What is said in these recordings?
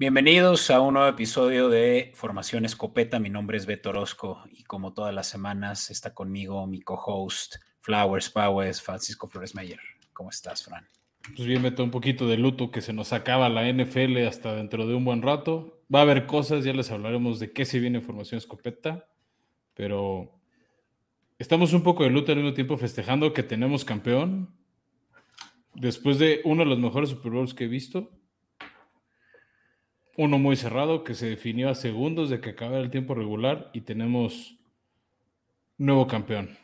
Bienvenidos a un nuevo episodio de Formación Escopeta. Mi nombre es Beto Orozco y como todas las semanas está conmigo mi co-host Flowers Powers, Francisco Flores Meyer. ¿Cómo estás, Fran? Pues bien, Beto, un poquito de luto que se nos acaba la NFL hasta dentro de un buen rato. Va a haber cosas, ya les hablaremos de qué se viene en Formación Escopeta, pero estamos un poco de luto al mismo tiempo festejando que tenemos campeón. Después de uno de los mejores Super Bowls que he visto, uno muy cerrado que se definió a segundos de que acabara el tiempo regular y tenemos nuevo campeón.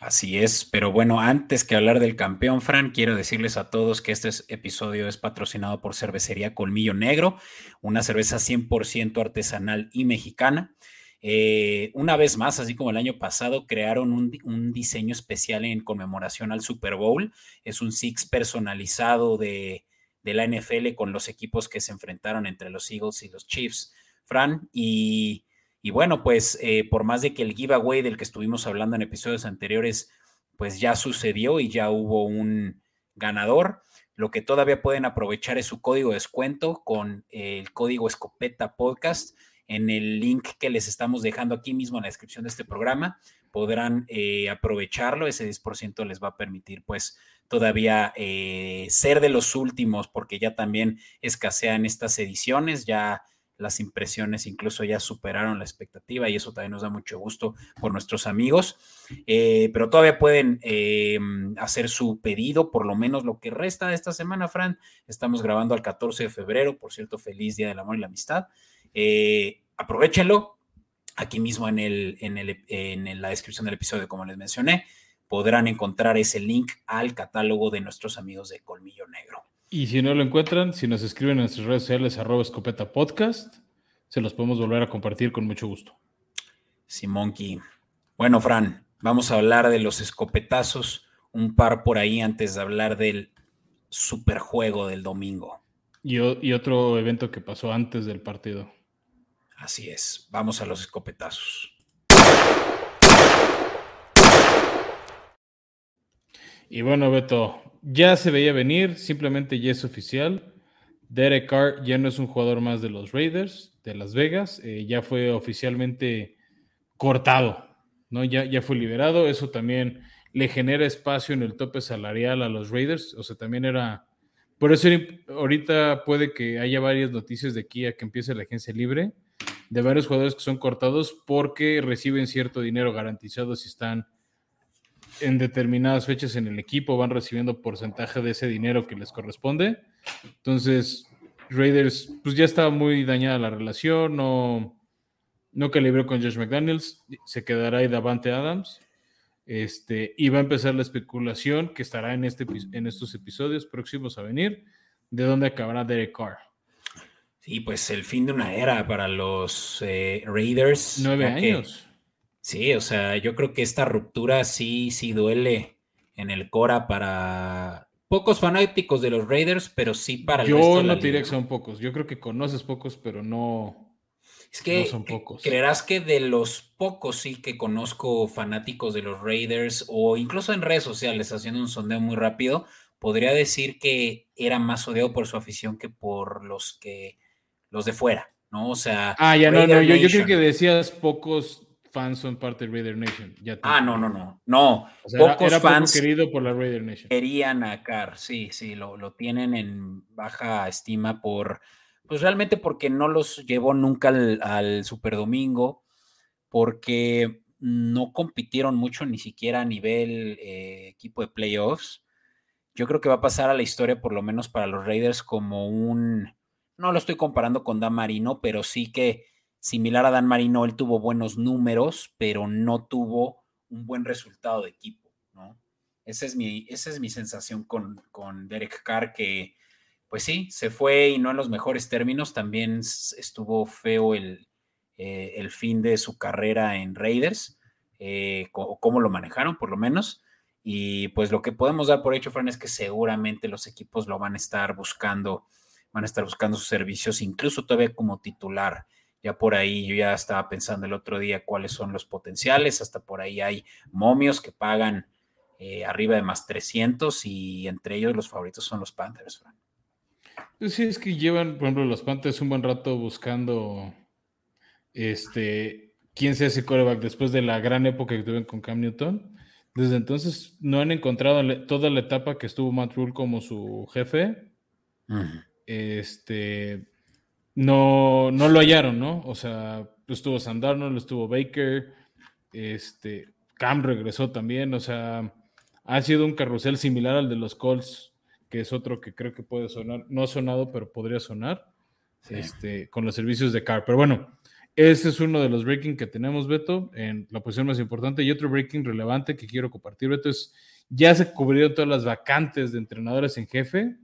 Así es, pero bueno, antes que hablar del campeón, Fran, quiero decirles a todos que este episodio es patrocinado por Cervecería Colmillo Negro, una cerveza 100% artesanal y mexicana. Eh, una vez más, así como el año pasado, crearon un, un, diseño especial en conmemoración al Super Bowl. Es un six personalizado de, de la NFL con los equipos que se enfrentaron entre los Eagles y los Chiefs, Fran. Y, bueno, pues eh, por más de que el giveaway del que estuvimos hablando en episodios anteriores, pues ya sucedió y ya hubo un ganador. Lo que todavía pueden aprovechar es su código de descuento con el código Escopeta Podcast en el link que les estamos dejando aquí mismo en la descripción de este programa. Podrán eh, aprovecharlo, ese 10% les va a permitir pues todavía eh, ser de los últimos, porque ya también escasean estas ediciones, ya las impresiones incluso ya superaron la expectativa y eso también nos da mucho gusto por nuestros amigos, eh, pero todavía pueden eh, hacer su pedido, por lo menos lo que resta de esta semana, Fran. Estamos grabando al 14 de febrero, por cierto, feliz Día del Amor y la Amistad. aprovechenlo aquí mismo en, el, en, el, en la descripción del episodio, como les mencioné podrán encontrar ese link al catálogo de nuestros amigos de Colmillo Negro. Y si no lo encuentran, si nos escriben en nuestras redes sociales arroba escopeta podcast, se los podemos volver a compartir con mucho gusto. Simonki. Bueno, Fran, vamos a hablar de los escopetazos, un par por ahí antes de hablar del superjuego del domingo. Y, y otro evento que pasó antes del partido. Así es, vamos a los escopetazos. Y bueno, Beto, ya se veía venir, simplemente ya es oficial. Derek Carr ya no es un jugador más de los Raiders de Las Vegas, eh, ya fue oficialmente cortado, ¿no? Ya, ya fue liberado, eso también le genera espacio en el tope salarial a los Raiders, o sea, también era... Por eso ahorita puede que haya varias noticias de aquí a que empiece la agencia libre de varios jugadores que son cortados porque reciben cierto dinero garantizado si están en determinadas fechas en el equipo van recibiendo porcentaje de ese dinero que les corresponde. Entonces, Raiders, pues ya estaba muy dañada la relación, no, no calibró con Josh McDaniels, se quedará ahí Davante Adams. Este, y va a empezar la especulación que estará en, este, en estos episodios próximos a venir, de dónde acabará Derek Carr. Sí, pues el fin de una era para los eh, Raiders. Nueve años. Sí, o sea, yo creo que esta ruptura sí, sí duele en el Cora para pocos fanáticos de los Raiders, pero sí para el Yo no diré que son pocos. Yo creo que conoces pocos, pero no. Es que son pocos. creerás que de los pocos sí que conozco fanáticos de los Raiders o incluso en redes sociales haciendo un sondeo muy rápido, podría decir que era más odiado por su afición que por los que los de fuera, ¿no? O sea, ah, ya no, no, yo, yo creo que decías pocos fans son parte de Raider Nation. ah, no, no, no. No. Pocos fans querido por la Raider Nation. Querían a Carr, sí, sí, lo, lo, tienen en baja estima por, pues realmente porque no los llevó nunca al, al Super Domingo, porque no compitieron mucho ni siquiera a nivel eh, equipo de playoffs. Yo creo que va a pasar a la historia, por lo menos para los Raiders, como un, no lo estoy comparando con Dan Marino, pero sí que similar a Dan Marino, él tuvo buenos números, pero no tuvo un buen resultado de equipo. Esa es mi, esa es mi sensación con, con Derek Carr, que pues sí, se fue y no en los mejores términos, también estuvo feo el, eh, el fin de su carrera en Raiders, eh, cómo lo manejaron por lo menos. Y pues lo que podemos dar por hecho, Fran, es que seguramente los equipos lo van a estar buscando, van a estar buscando sus servicios, incluso todavía como titular ya por ahí yo ya estaba pensando el otro día cuáles son los potenciales, hasta por ahí hay momios que pagan eh, arriba de más 300 y entre ellos los favoritos son los Panthers. Pues sí, es que llevan, por ejemplo, los Panthers un buen rato buscando este, quién sea ese coreback después de la gran época que tuvieron con Cam Newton. Desde entonces no han encontrado toda la etapa que estuvo Matt Rule como su jefe. Este no, no lo hallaron, ¿no? O sea, estuvo Sandarno, estuvo Baker, este, Cam regresó también, o sea, ha sido un carrusel similar al de los Colts, que es otro que creo que puede sonar, no ha sonado, pero podría sonar, este, con los servicios de Car. Pero bueno, ese es uno de los breaking que tenemos, Beto, en la posición más importante. Y otro breaking relevante que quiero compartir, Beto, es ya se cubrieron todas las vacantes de entrenadores en jefe.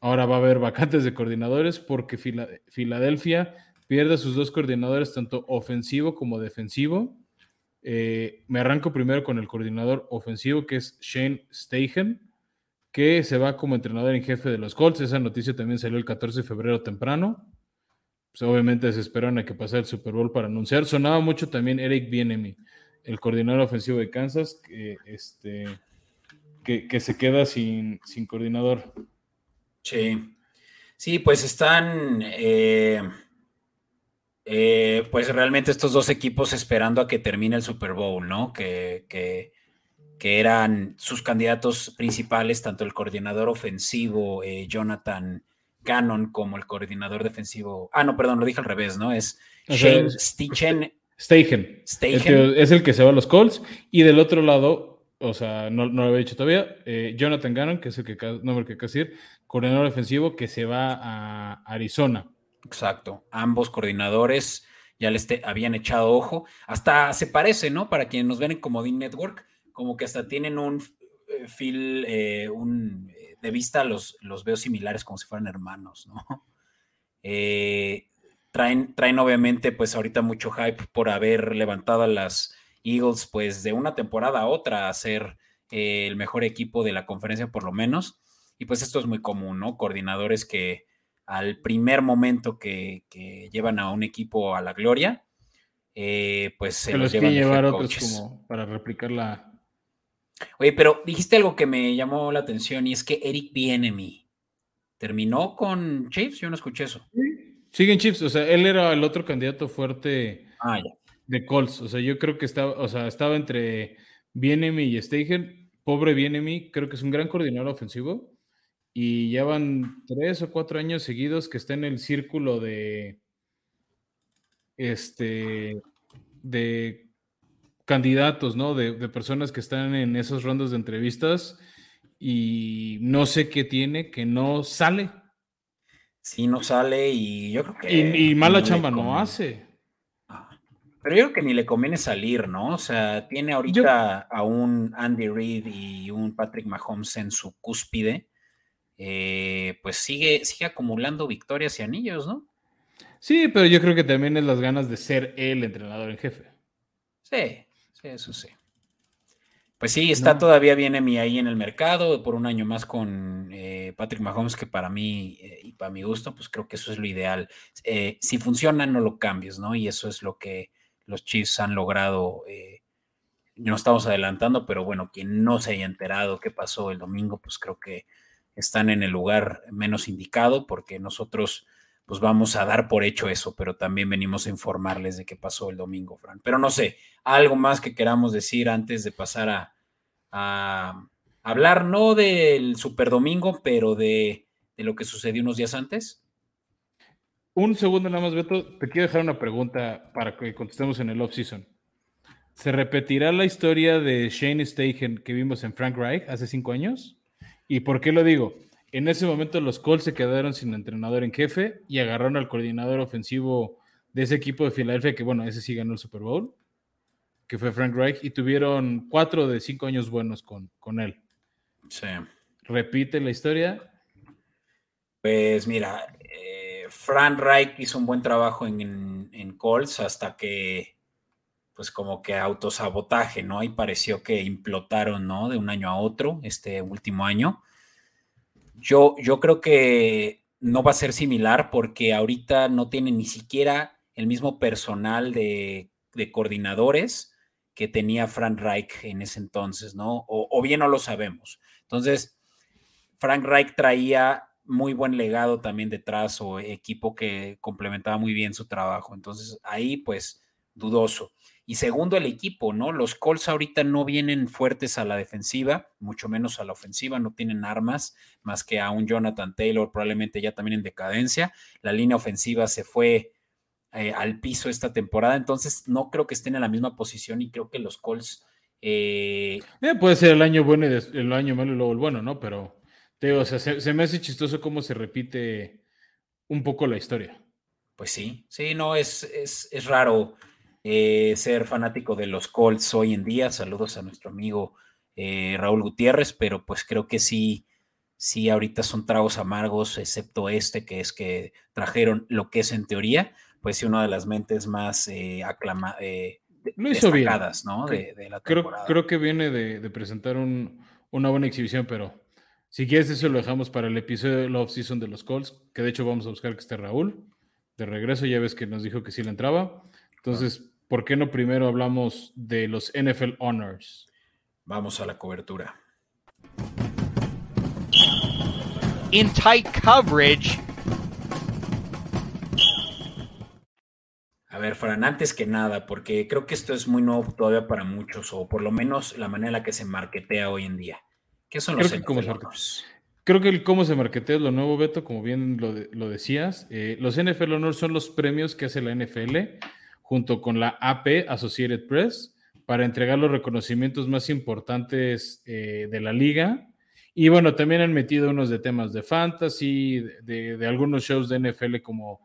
Ahora va a haber vacantes de coordinadores porque Filadelfia pierde a sus dos coordinadores, tanto ofensivo como defensivo. Eh, me arranco primero con el coordinador ofensivo, que es Shane Steichen, que se va como entrenador en jefe de los Colts. Esa noticia también salió el 14 de febrero temprano. Pues obviamente se esperaron a que pasara el Super Bowl para anunciar. Sonaba mucho también Eric Bienemy, el coordinador ofensivo de Kansas, que, este, se queda sin coordinador. Sí. Sí, pues están. Eh, eh, pues realmente estos dos equipos esperando a que termine el Super Bowl, ¿no? Que, que, eran sus candidatos principales, tanto el coordinador ofensivo eh, Jonathan Cannon como el coordinador defensivo. Ah, no, perdón, lo dije al revés, ¿no? Es Shane Steichen. Steichen. Es el que se va a los Colts. Y del otro lado, o sea, no, lo había dicho todavía, eh, Jonathan Cannon, que es el que, nombre que decir, coordinador defensivo que se va a Arizona. Exacto. Ambos coordinadores ya les habían echado ojo. Hasta se parece, ¿no? Para quienes nos ven en Comodín Network, como que hasta tienen un eh, feel, eh, un, de vista los, los veo similares como si fueran hermanos, ¿no? traen, traen obviamente pues ahorita mucho hype por haber levantado las Eagles pues de una temporada a otra a ser el mejor equipo de la conferencia por lo menos. Y pues esto es muy común, ¿no? Coordinadores que al primer momento que, llevan a un equipo a la gloria, eh, pues se, los, llevan llevar otros como para replicar la. Oye, pero dijiste algo que me llamó la atención y es que Eric Bienemy terminó con Chiefs. Yo no escuché eso. Sí. Siguen Chiefs, o sea, él era el otro candidato fuerte ah, de Colts. O sea, yo creo que estaba, o sea, estaba entre Bienemy y Steiger. Pobre Bienemy, creo que es un gran coordinador ofensivo y llevan tres o cuatro años seguidos que está en el círculo de este de candidatos, ¿no? De, personas que están en esos rondas de entrevistas y no sé qué tiene, que no sale. Sí, no sale y yo creo que... Y, mala chamba no hace. Pero yo creo que ni le conviene salir, ¿no? O sea, tiene ahorita a un Andy Reid y un Patrick Mahomes en su cúspide eh, pues sigue, sigue acumulando victorias y anillos, ¿no? Sí, pero yo creo que también es las ganas de ser el entrenador en jefe. Sí, sí, eso sí. Pues sí, está todavía bien ahí en el mercado, por un año más con eh, Patrick Mahomes, que para mí eh, y para mi gusto, pues creo que eso es lo ideal. si funciona, no lo cambies, ¿no? Y eso es lo que los Chiefs han logrado. no estamos adelantando, pero bueno, quien no se haya enterado qué pasó el domingo, pues creo que están en el lugar menos indicado porque nosotros pues vamos a dar por hecho eso, pero también venimos a informarles de qué pasó el domingo, Fran. Pero no sé, algo más que queramos decir antes de pasar a, a hablar no del Super Domingo, pero de, de, lo que sucedió unos días antes. Un segundo nada más, Beto. Te quiero dejar una pregunta para que contestemos en el off-season. ¿Se repetirá la historia de Shane Steichen que vimos en Frank Reich hace cinco años? ¿Y por qué lo digo? En ese momento los Colts se quedaron sin entrenador en jefe y agarraron al coordinador ofensivo de ese equipo de Filadelfia, que bueno, ese sí ganó el Super Bowl, que fue Frank Reich, y tuvieron cuatro de cinco años buenos con, con él. Sí. ¿Repite la historia? Pues mira, Frank Reich hizo un buen trabajo en, Colts hasta que pues como que autosabotaje, ¿no? Y pareció que implotaron, ¿no? De un año a otro, este último año. Yo, yo creo que no va a ser similar porque ahorita no tiene ni siquiera el mismo personal de, coordinadores que tenía Frank Reich en ese entonces, ¿no? O, o, bien no lo sabemos. Entonces, Frank Reich traía muy buen legado también detrás o equipo que complementaba muy bien su trabajo. Entonces ahí pues dudoso. Y segundo, el equipo, ¿no? Los Colts ahorita no vienen fuertes a la defensiva, mucho menos a la ofensiva, no tienen armas más que a un Jonathan Taylor, probablemente ya también en decadencia. La línea ofensiva se fue eh, al piso esta temporada, entonces no creo que estén en la misma posición y creo que los Colts... Eh, eh, puede ser el año bueno y el año malo y luego el bueno, ¿no? Pero o sea, se, me hace chistoso cómo se repite un poco la historia. Pues sí, sí, no, es, es, raro eh, ser fanático de los Colts hoy en día. Saludos a nuestro amigo eh, Raúl Gutiérrez, pero pues creo que sí, sí, ahorita son tragos amargos, excepto este, que es que trajeron lo que es en teoría, pues sí, una de las mentes más eh, aclamadas. ¿no? De, la creo, creo, que viene de, presentar una buena exhibición, pero si quieres, eso lo dejamos para el episodio de Love Season de los Colts, que de hecho vamos a buscar que esté Raúl. De regreso, ya ves que nos dijo que sí le entraba. Entonces, ¿por qué no primero hablamos de los NFL Honors? Vamos a la cobertura. In tight coverage. A ver, Fran, antes que nada, porque creo que esto es muy nuevo todavía para muchos, o por lo menos la manera en la que se marketea hoy en día. ¿Qué son los Creo NFL Creo que el cómo se marketea es lo nuevo, Beto, como bien lo, decías. Eh, los NFL Honors son los premios que hace la NFL junto con la AP, Associated Press, para entregar los reconocimientos más importantes eh, de la liga. Y bueno, también han metido unos de temas de fantasy, de, algunos shows de NFL como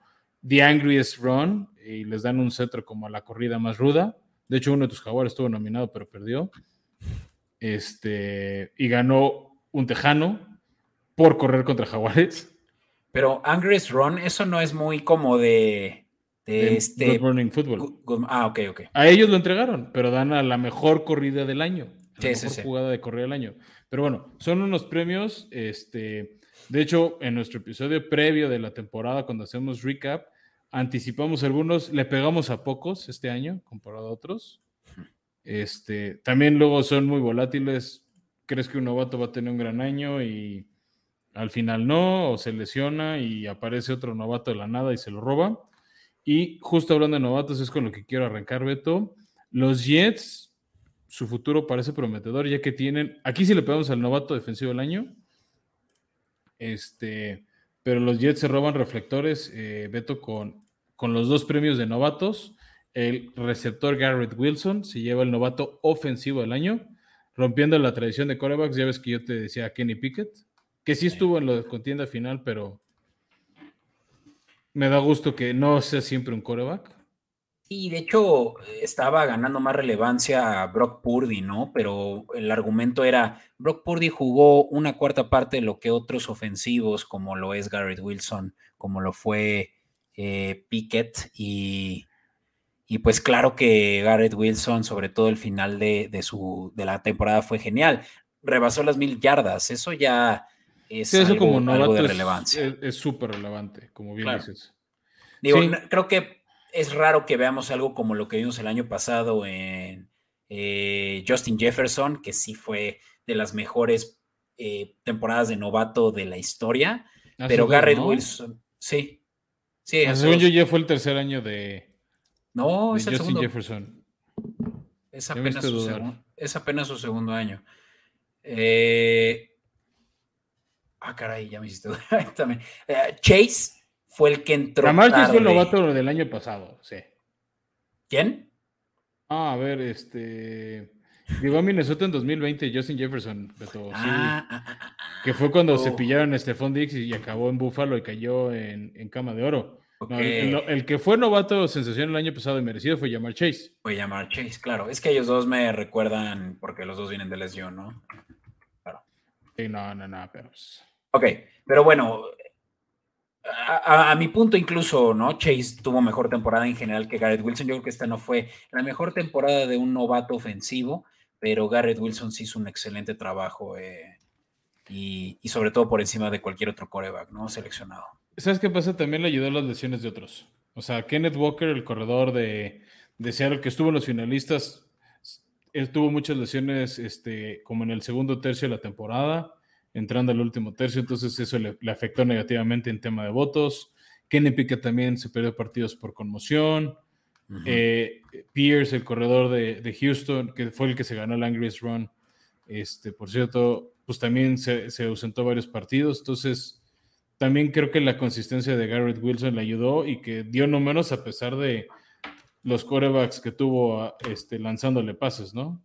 The Angriest Run, y les dan un cetro como la corrida más ruda. De hecho, uno de tus jaguares estuvo nominado, pero perdió este, y ganó un tejano por correr contra Jaguares. Pero Angry's Run, eso no es muy como de, de, este. Good Morning Football. ah, ok, ok. A ellos lo entregaron, pero dan a la mejor corrida del año. La mejor jugada de corrida del año. Pero bueno, son unos premios. Este, de hecho, en nuestro episodio previo de la temporada, cuando hacemos recap, anticipamos algunos, le pegamos a pocos este año comparado a otros. Este, también luego son muy volátiles. Crees que un novato va a tener un gran año y al final no, o se lesiona y aparece otro novato de la nada y se lo roba. Y justo hablando de novatos, es con lo que quiero arrancar, Beto. Los Jets, su futuro parece prometedor, ya que tienen. Aquí sí le pegamos al novato defensivo del año. Este, pero los Jets se roban reflectores, eh, Beto, con, con los dos premios de novatos el receptor Garrett Wilson se lleva el novato ofensivo del año, rompiendo la tradición de corebacks. Ya ves que yo te decía Kenny Pickett, que sí estuvo en la contienda final, pero me da gusto que no sea siempre un coreback. Y de hecho estaba ganando más relevancia a Brock Purdy, ¿no? Pero el argumento era, Brock Purdy jugó una cuarta parte de lo que otros ofensivos, como lo es Garrett Wilson, como lo fue eh, Pickett, y y pues claro que Garrett Wilson, sobre todo el final de, su, de la temporada, fue genial. Rebasó las mil yardas. Eso ya es algo, como de relevancia. Es súper relevante, como bien dices. Digo, creo que es raro que veamos algo como lo que vimos el año pasado en eh, Justin Jefferson, que sí fue de las mejores eh, temporadas de novato de la historia. pero Garrett Wilson, sí. Sí, según yo ya fue el tercer año de, no, es el segundo. Jefferson. Es apenas, su segundo año. Eh, ah, caray, ya me hiciste también. Eh, Chase fue el que entró. Lamar Chase fue el novato del año pasado, sí. ¿Quién? Ah, a ver, este. Llegó a Minnesota en 2020, Justin Jefferson, ah, ah, ah, que fue cuando se oh. pillaron a Stephon Dix y acabó en Buffalo y cayó en, en cama de oro el, que fue novato sensación el año pasado y merecido fue Llamar Chase. Fue Llamar Chase, claro. Es que ellos dos me recuerdan porque los dos vienen de lesión, ¿no? Claro. Sí, no, no, no, pero. Pues ok, pero bueno, a, mi punto incluso, ¿no? Chase tuvo mejor temporada en general que Garrett Wilson. Yo creo que esta no fue la mejor temporada de un novato ofensivo, pero Garrett Wilson sí hizo un excelente trabajo eh, y, y, sobre todo por encima de cualquier otro coreback, ¿no? Seleccionado. ¿Sabes qué pasa? También le ayudó las lesiones de otros. O sea, Kenneth Walker, el corredor de, de Seattle, que estuvo en los finalistas, él tuvo muchas lesiones este, como en el segundo tercio de la temporada. entrando al último tercio, entonces eso le, afectó negativamente en tema de votos. Kenny Pickett también se perdió partidos por conmoción. Eh, Pierce, el corredor de, Houston, que fue el que se ganó el Angriest Run, este, por cierto, pues también se, se, ausentó varios partidos. Entonces, también creo que la consistencia de Garrett Wilson le ayudó y que dio no menos a pesar de los corebacks que tuvo este, lanzándole pases, ¿no?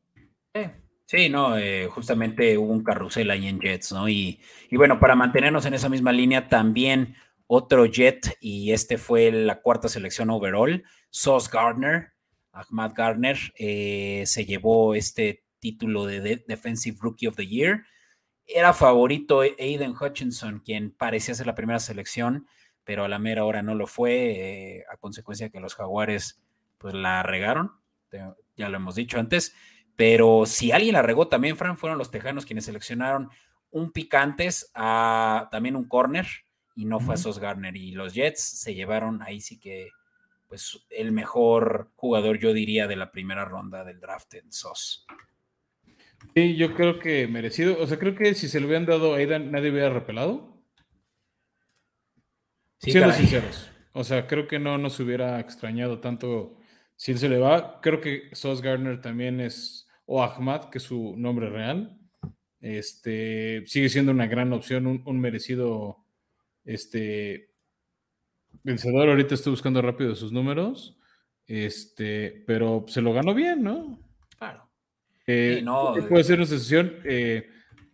Sí, no, eh, justamente hubo un carrusel ahí en Jets, ¿no? Y, y, bueno, para mantenernos en esa misma línea, también otro Jet, y este fue la cuarta selección overall, Sauce Gardner, Ahmad Gardner, eh, se llevó este título de, Defensive Rookie of the Year. Era favorito Aiden Hutchinson, quien parecía ser la primera selección, pero a la mera hora no lo fue, eh, a consecuencia de que los jaguares pues la regaron, ya lo hemos dicho antes, pero si alguien la regó también, Fran, fueron los tejanos quienes seleccionaron un picantes a también un corner y no fue a Sos Garner y los Jets se llevaron ahí sí que pues el mejor jugador yo diría de la primera ronda del draft en Sos. Sí, yo creo que merecido, o sea, creo que si se lo hubieran dado a Aidan nadie hubiera repelado. Sí, Siendo sinceros. O sea, creo que no nos hubiera extrañado tanto si él se le va. Creo que Sos Gardner también es, o Ahmad, que es su nombre real. Este sigue siendo una gran opción, un, merecido este, vencedor. Ahorita estoy buscando rápido sus números. Este, pero se lo ganó bien, ¿no? Eh, puede ser una sesión. Eh,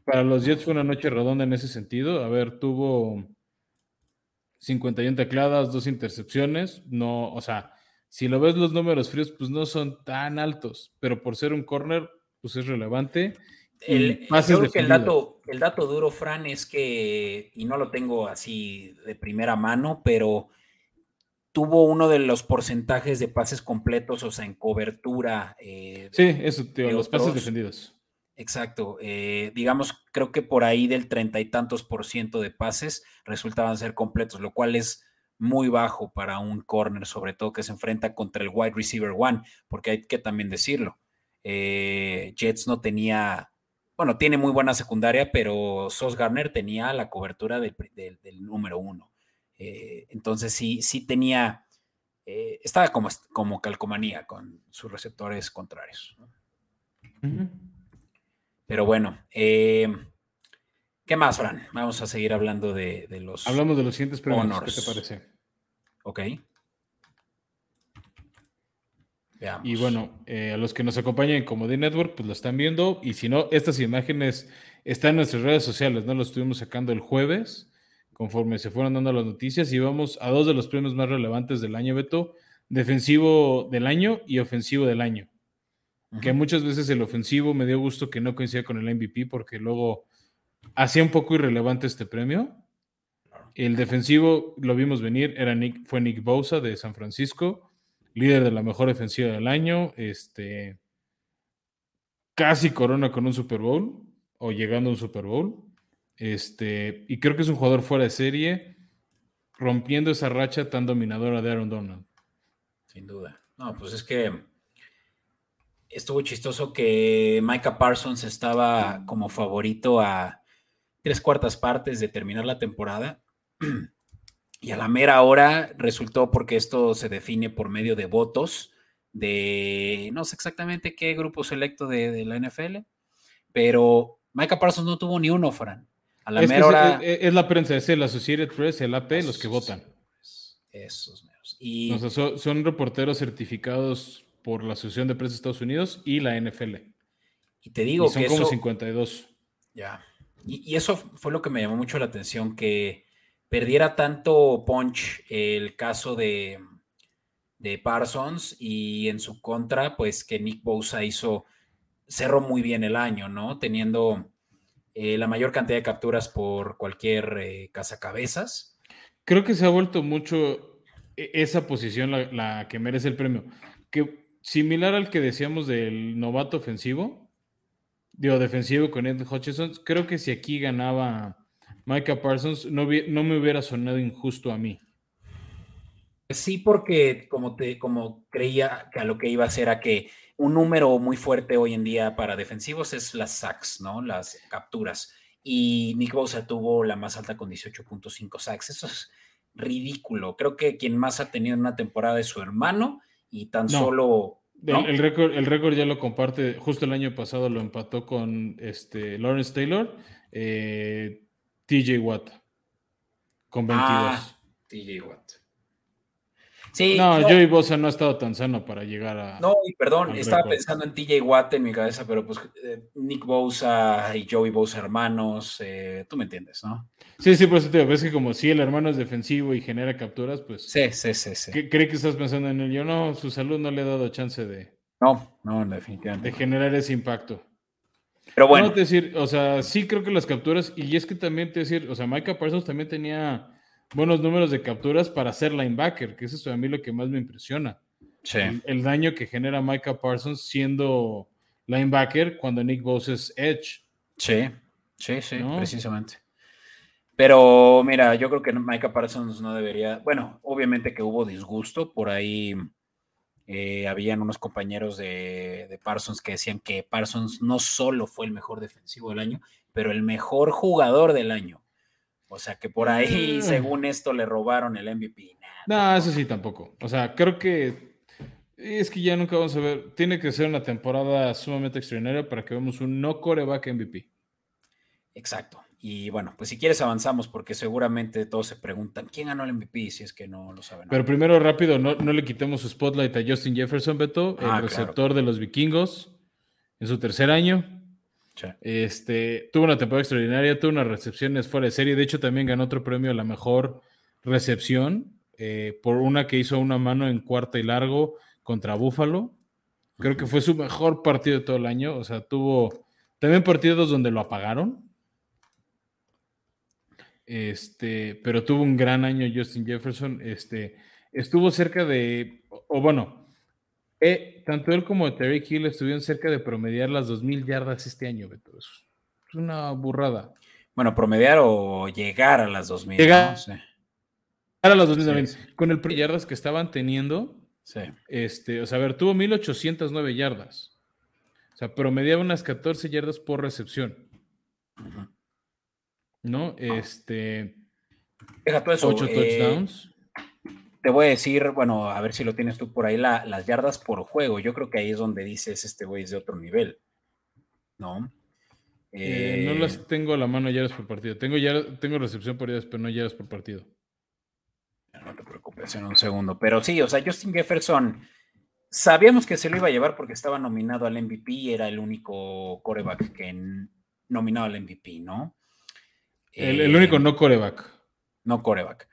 para los Jets fue una noche redonda en ese sentido. A ver, tuvo 51 tecladas, dos intercepciones. No, o sea, si lo ves los números fríos, pues no son tan altos, pero por ser un corner, pues es relevante. El, creo que el dato, el dato duro, Fran, es que, y no lo tengo así de primera mano, pero tuvo uno de los porcentajes de pases completos, o sea, en cobertura. Eh, sí, eso, tío, los pases defendidos. Exacto. Eh, digamos, creo que por ahí del treinta y tantos por ciento de pases resultaban ser completos, lo cual es muy bajo para un corner, sobre todo que se enfrenta contra el wide receiver one, porque hay que también decirlo. Eh, Jets no tenía, bueno, tiene muy buena secundaria, pero Sos Garner tenía la cobertura del, número uno. Eh, entonces sí, sí tenía, eh, estaba como, como calcomanía con sus receptores contrarios. Pero bueno, ¿qué más, Fran? Vamos a seguir hablando de, los. Hablamos de los siguientes premios. ¿Qué te parece? Ok. Y bueno, eh, a los que nos acompañan en Comedy Network, pues lo están viendo. Y si no, estas imágenes están en nuestras redes sociales, ¿no? Lo estuvimos sacando el jueves, conforme se fueron dando las noticias. Y vamos a dos de los premios más relevantes del año, Beto: defensivo del año y ofensivo del año. Que muchas veces el ofensivo me dio gusto que no coincida con el MVP, porque luego hacía un poco irrelevante este premio. El defensivo, lo vimos venir, era Nick, fue Nick Bosa de San Francisco, líder de la mejor defensiva del año, este, casi corona con un Super Bowl o llegando a un Super Bowl. Este, y creo que es un jugador fuera de serie, rompiendo esa racha tan dominadora de Aaron Donald. Sin duda. No, pues es que estuvo chistoso que Micah Parsons estaba como favorito a tres cuartas partes de terminar la temporada y a la mera hora resultó porque esto se define por medio de votos de no sé exactamente qué grupo selecto de, la NFL, pero Micah Parsons no tuvo ni uno, Fran. A la es mera hora. Es, la prensa, es el Associated Press, el AP, los que votan. Esos meros. Y... son, reporteros certificados por la Asociación de Prensa de Estados Unidos y la NFL. Y te digo son como 52. Ya. Y, y, eso fue lo que me llamó mucho la atención, que perdiera tanto punch el caso de, de Parsons y en su contra, pues que Nick Bosa hizo, cerró muy bien el año, ¿no? Teniendo eh, la mayor cantidad de capturas por cualquier eh, cazacabezas. Creo que se ha vuelto mucho e, esa posición la, que merece el premio. Que similar al que decíamos del novato ofensivo, digo, defensivo con Ed Hutchinson, creo que si aquí ganaba Micah Parsons no, me hubiera sonado injusto a mí. Sí, porque como, te, como creía que a lo que iba a ser a que un número muy fuerte hoy en día para defensivos es las sacks, ¿no? Las capturas. y Nick Bosa tuvo la más alta con 18.5 sacks. Eso es ridículo. Creo que quien más ha tenido una temporada es su hermano y tan solo... El, récord, el récord ya lo comparte, justo el año pasado lo empató con este, Lawrence Taylor, eh, TJ Watt, con 22. Ah, TJ Watt no, Joey Bosa no ha estado tan sano para llegar a. No, y perdón, estaba pensando en TJ Watt en mi cabeza, pero pues eh, Nick Bosa y Joey Bosa hermanos, eh, tú me entiendes, ¿no? Sí, sí, por eso te digo, ves que como si el hermano es defensivo y genera capturas, pues. Sí, sí, sí. sí. ¿Cree que estás pensando en él? Yo no, su salud no le ha dado chance de. No, no, definitivamente. De generar ese impacto. Pero bueno. No, te decir, o sea, sí creo que las capturas, y es que también te decir, o sea, Micah Parsons también tenía buenos números de capturas para ser linebacker, que eso es a mí lo que más me impresiona. El, daño que genera Micah Parsons siendo linebacker cuando Nick Bosa es edge. Sí, sí, sí, precisamente. Pero mira, yo creo que Micah Parsons no debería, bueno, obviamente que hubo disgusto, por ahí eh, habían unos compañeros de, de, Parsons que decían que Parsons no solo fue el mejor defensivo del año, pero el mejor jugador del año. O sea, que por ahí, mm. según esto, le robaron el MVP. no, eso sí tampoco. O sea, creo que es que ya nunca vamos a ver. Tiene que ser una temporada sumamente extraordinaria para que veamos un no coreback MVP. Exacto. Y bueno, pues si quieres avanzamos porque seguramente todos se preguntan quién ganó el MVP si es que no lo saben. Pero primero rápido, no, no le quitemos su spotlight a Justin Jefferson, Beto, el ah, receptor de los vikingos en su tercer año. Este, tuvo una temporada extraordinaria, tuvo unas recepciones fuera de serie. De hecho, también ganó otro premio a la mejor recepción eh, por una que hizo una mano en cuarta y largo contra Búfalo. Creo que fue su mejor partido de todo el año. O sea, tuvo también partidos donde lo apagaron. Este, pero tuvo un gran año Justin Jefferson. Este, estuvo cerca de, o bueno, eh, tanto él como Terry Hill estuvieron cerca de promediar las 2.000 yardas este año, Beto. Es una burrada. Bueno, promediar o llegar a las 2.000. Llegar a las 2.000 Con el yardas que estaban teniendo, sí. este, o sea, a ver, tuvo 1.809 yardas. O sea, promediaba unas 14 yardas por recepción. ¿No? Este. Deja todo eso. 8 eh, touchdowns te voy a decir, bueno, a ver si lo tienes tú por ahí, las yardas por juego. Yo creo que ahí es donde dices, este güey es de otro nivel, ¿no? Eh, no las eh, tengo a la mano yardas por partido. Tengo, tengo recepción por yardas, pero no yardas por partido. No te preocupes, en un segundo. Pero sí, o sea, Justin Jefferson, sabíamos que se lo iba a llevar porque estaba nominado al MVP y era el único coreback que nominado al MVP, ¿no? El, el único eh, no coreback. No coreback.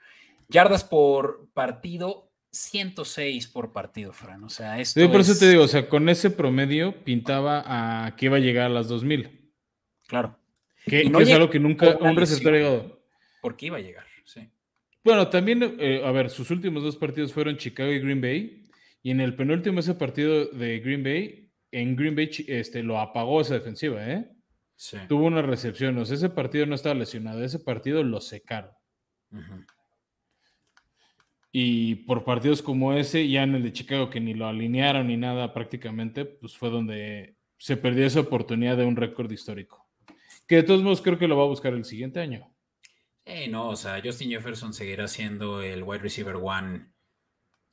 Yardas por partido, 106 por partido, Fran. O sea, esto. Sí, por eso te digo, o sea, con ese promedio pintaba a que iba a llegar a las 2000. Claro. Que, no es algo que nunca un receptor ha llegado. Porque iba a llegar, sí. Bueno, también, eh, a ver, sus últimos dos partidos fueron Chicago y Green Bay. Y en el penúltimo, ese partido de Green Bay, en Green Bay este, lo apagó esa defensiva, ¿eh? Sí. Tuvo una recepción. O sea, ese partido no estaba lesionado. Ese partido lo secaron. Y por partidos como ese, ya en el de Chicago, que ni lo alinearon ni nada prácticamente, pues fue donde se perdió esa oportunidad de un récord histórico. Que de todos modos creo que lo va a buscar el siguiente año. Eh, no, o sea, Justin Jefferson seguirá siendo el wide receiver one.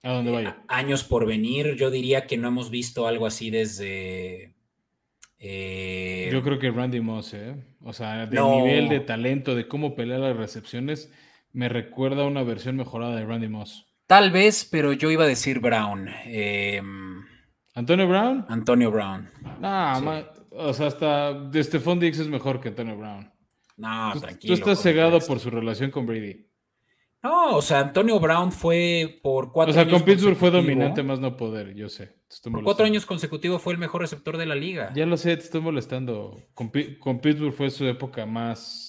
A donde vaya. años por venir, yo diría que no hemos visto algo así desde. Eh, yo creo que Randy Moss, ¿eh? O sea, de nivel de talento, de cómo pelear las recepciones me recuerda a una versión mejorada de Randy Moss. Tal vez, pero yo iba a decir Brown. Em, ¿Antonio Brown? Antonio Brown. No, o sea, hasta de Stephon Diggs es mejor que Antonio Brown. No, tranquilo. Tú estás cegado por su relación con Brady. No, o sea, Antonio Brown fue por cuatro años. O sea, con Pittsburgh fue dominante más no poder, yo sé. Por cuatro años consecutivos fue el mejor receptor de la liga. Ya lo sé, te estoy molestando. con Pittsburgh fue su época más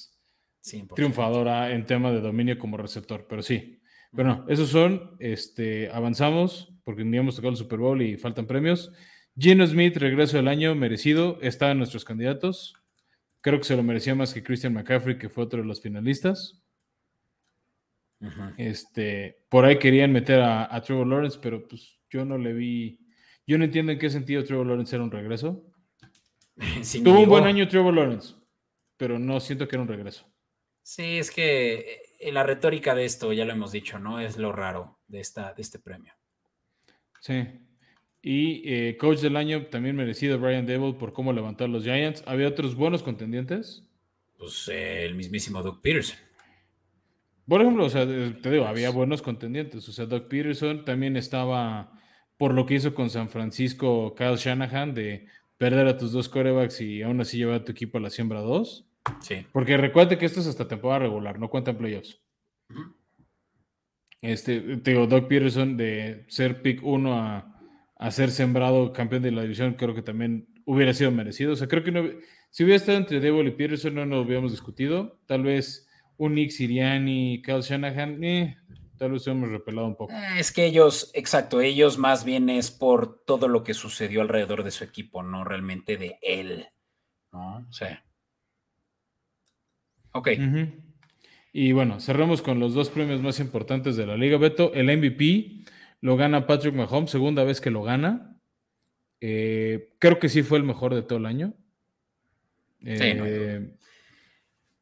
triunfadora en tema de dominio como receptor, pero sí. Bueno, esos son, este, avanzamos porque ni hemos tocado el Super Bowl y faltan premios. Gino Smith, regreso del año, merecido, está en nuestros candidatos. Creo que se lo merecía más que Christian McCaffrey, que fue otro de los finalistas. Este, por ahí querían meter a, Trevor Lawrence, pero pues yo no le vi. Yo no entiendo en qué sentido Trevor Lawrence era un regreso. Tuvo un buen año Trevor Lawrence. pero no siento que era un regreso. Sí, es que eh, la retórica de esto, ya lo hemos dicho, ¿no? Es lo raro de, esta, de este premio. Sí. Y eh, coach del año también merecido Brian Devil por cómo levantó a los Giants. ¿Había otros buenos contendientes? Pues eh, el mismísimo Doug Peterson. Por ejemplo, o sea, te digo, había buenos contendientes. O sea, Doug Peterson también estaba por lo que hizo con San Francisco Kyle Shanahan de perder a tus dos corebacks y aún así llevar a tu equipo a la siembra 2. Sí. Porque recuerde que esto es hasta temporada regular, no cuentan playoffs. Este, te digo, Doug Peterson de ser pick 1 a, a, ser sembrado campeón de la división, creo que también hubiera sido merecido. O sea, creo que no, si hubiera estado entre Devil y Peterson, no nos hubiéramos discutido. Tal vez un Nick Siriani, Kyle Shanahan, eh, tal vez hemos repelado un poco. Eh, es que ellos, exacto, ellos más bien es por todo lo que sucedió alrededor de su equipo, no realmente de él. ¿No? O sea. Ok. Y bueno, cerramos con los dos premios más importantes de la liga, Beto. El MVP lo gana Patrick Mahomes, segunda vez que lo gana. Eh, creo que sí fue el mejor de todo el año. Sí, no, eh,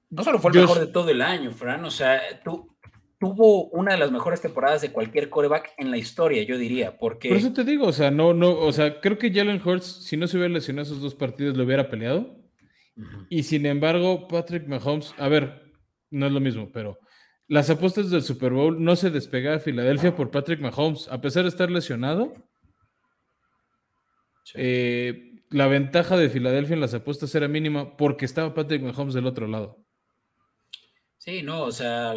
no, solo fue el mejor de todo el año, Fran. O sea, tú, tuvo una de las mejores temporadas de cualquier coreback en la historia, yo diría, porque... Por eso te digo, o sea, no, no, o sea, creo que Jalen Hurts, si no se hubiera lesionado esos dos partidos, lo hubiera peleado. Y sin embargo, Patrick Mahomes, a ver, no es lo mismo, pero las apuestas del Super Bowl no se despegaba a Filadelfia por Patrick Mahomes, a pesar de estar lesionado. Eh, la ventaja de Filadelfia en las apuestas era mínima porque estaba Patrick Mahomes del otro lado. Sí, no, o sea,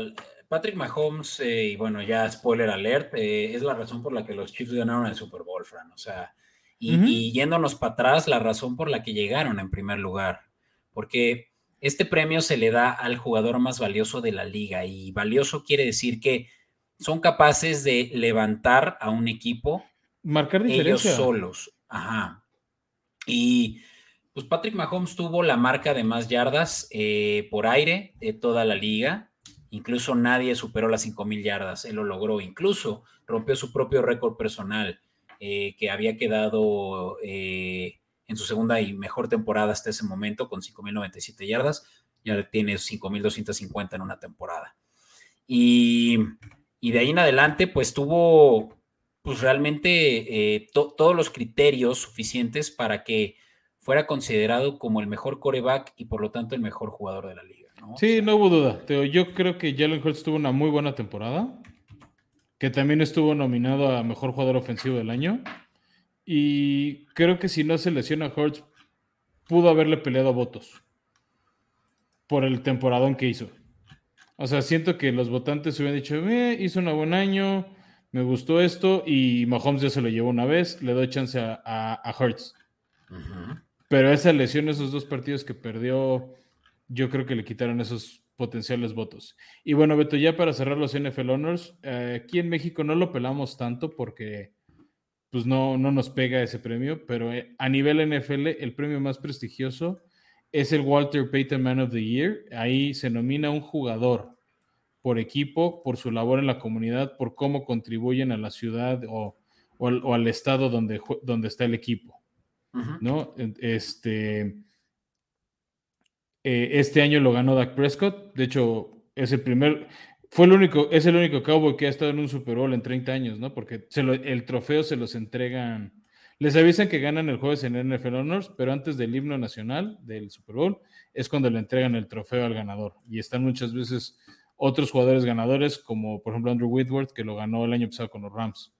Patrick Mahomes, eh, y bueno, ya spoiler alert, eh, es la razón por la que los Chiefs ganaron el Super Bowl, Fran. O sea, y, y yéndonos para atrás, la razón por la que llegaron en primer lugar. Porque este premio se le da al jugador más valioso de la liga y valioso quiere decir que son capaces de levantar a un equipo marcar ellos solos. Ajá. Y pues Patrick Mahomes tuvo la marca de más yardas eh, por aire de toda la liga. Incluso nadie superó las 5000 yardas. Él lo logró. Incluso rompió su propio récord personal eh, que había quedado eh, en su segunda y mejor temporada hasta ese momento con 5.097 yardas. Ya tiene 5.250 en una temporada. Y, de ahí en adelante, pues tuvo pues realmente eh, todos los criterios suficientes para que fuera considerado como el mejor coreback y por lo tanto el mejor jugador de la liga. Sí, no hubo duda. Yo creo que Jalen Hurts tuvo una muy buena temporada, que también estuvo nominado a mejor jugador ofensivo del año. Y creo que si no se lesiona a Hurts, pudo haberle peleado a votos por el temporadón que hizo. O sea, siento que los votantes hubieran dicho, eh, hizo un buen año, me gustó esto, y Mahomes ya se lo llevó una vez, le doy chance a, a, Hurts. Pero esa lesión, esos dos partidos que perdió, yo creo que le quitaron esos potenciales votos. Y bueno, Beto, ya para cerrar los NFL Honors, eh, aquí en México no lo pelamos tanto porque pues no, no nos pega ese premio, pero eh, a nivel NFL el premio más prestigioso es el Walter Payton Man of the Year. Ahí se nomina un jugador por equipo, por su labor en la comunidad, por cómo contribuyen a la ciudad o, al, estado donde, donde está el equipo. ¿no? Este, eh, este año lo ganó Dak Prescott. De hecho, es el primer, fue el único, es el único Cowboy que ha estado en un Super Bowl en 30 años, ¿no? Porque el trofeo se los entregan. Les avisan que ganan el jueves en NFL Honors, pero antes del himno nacional del Super Bowl es cuando le entregan el trofeo al ganador. Y están muchas veces otros jugadores ganadores, como por ejemplo Andrew Whitworth, que lo ganó el año pasado con los Rams.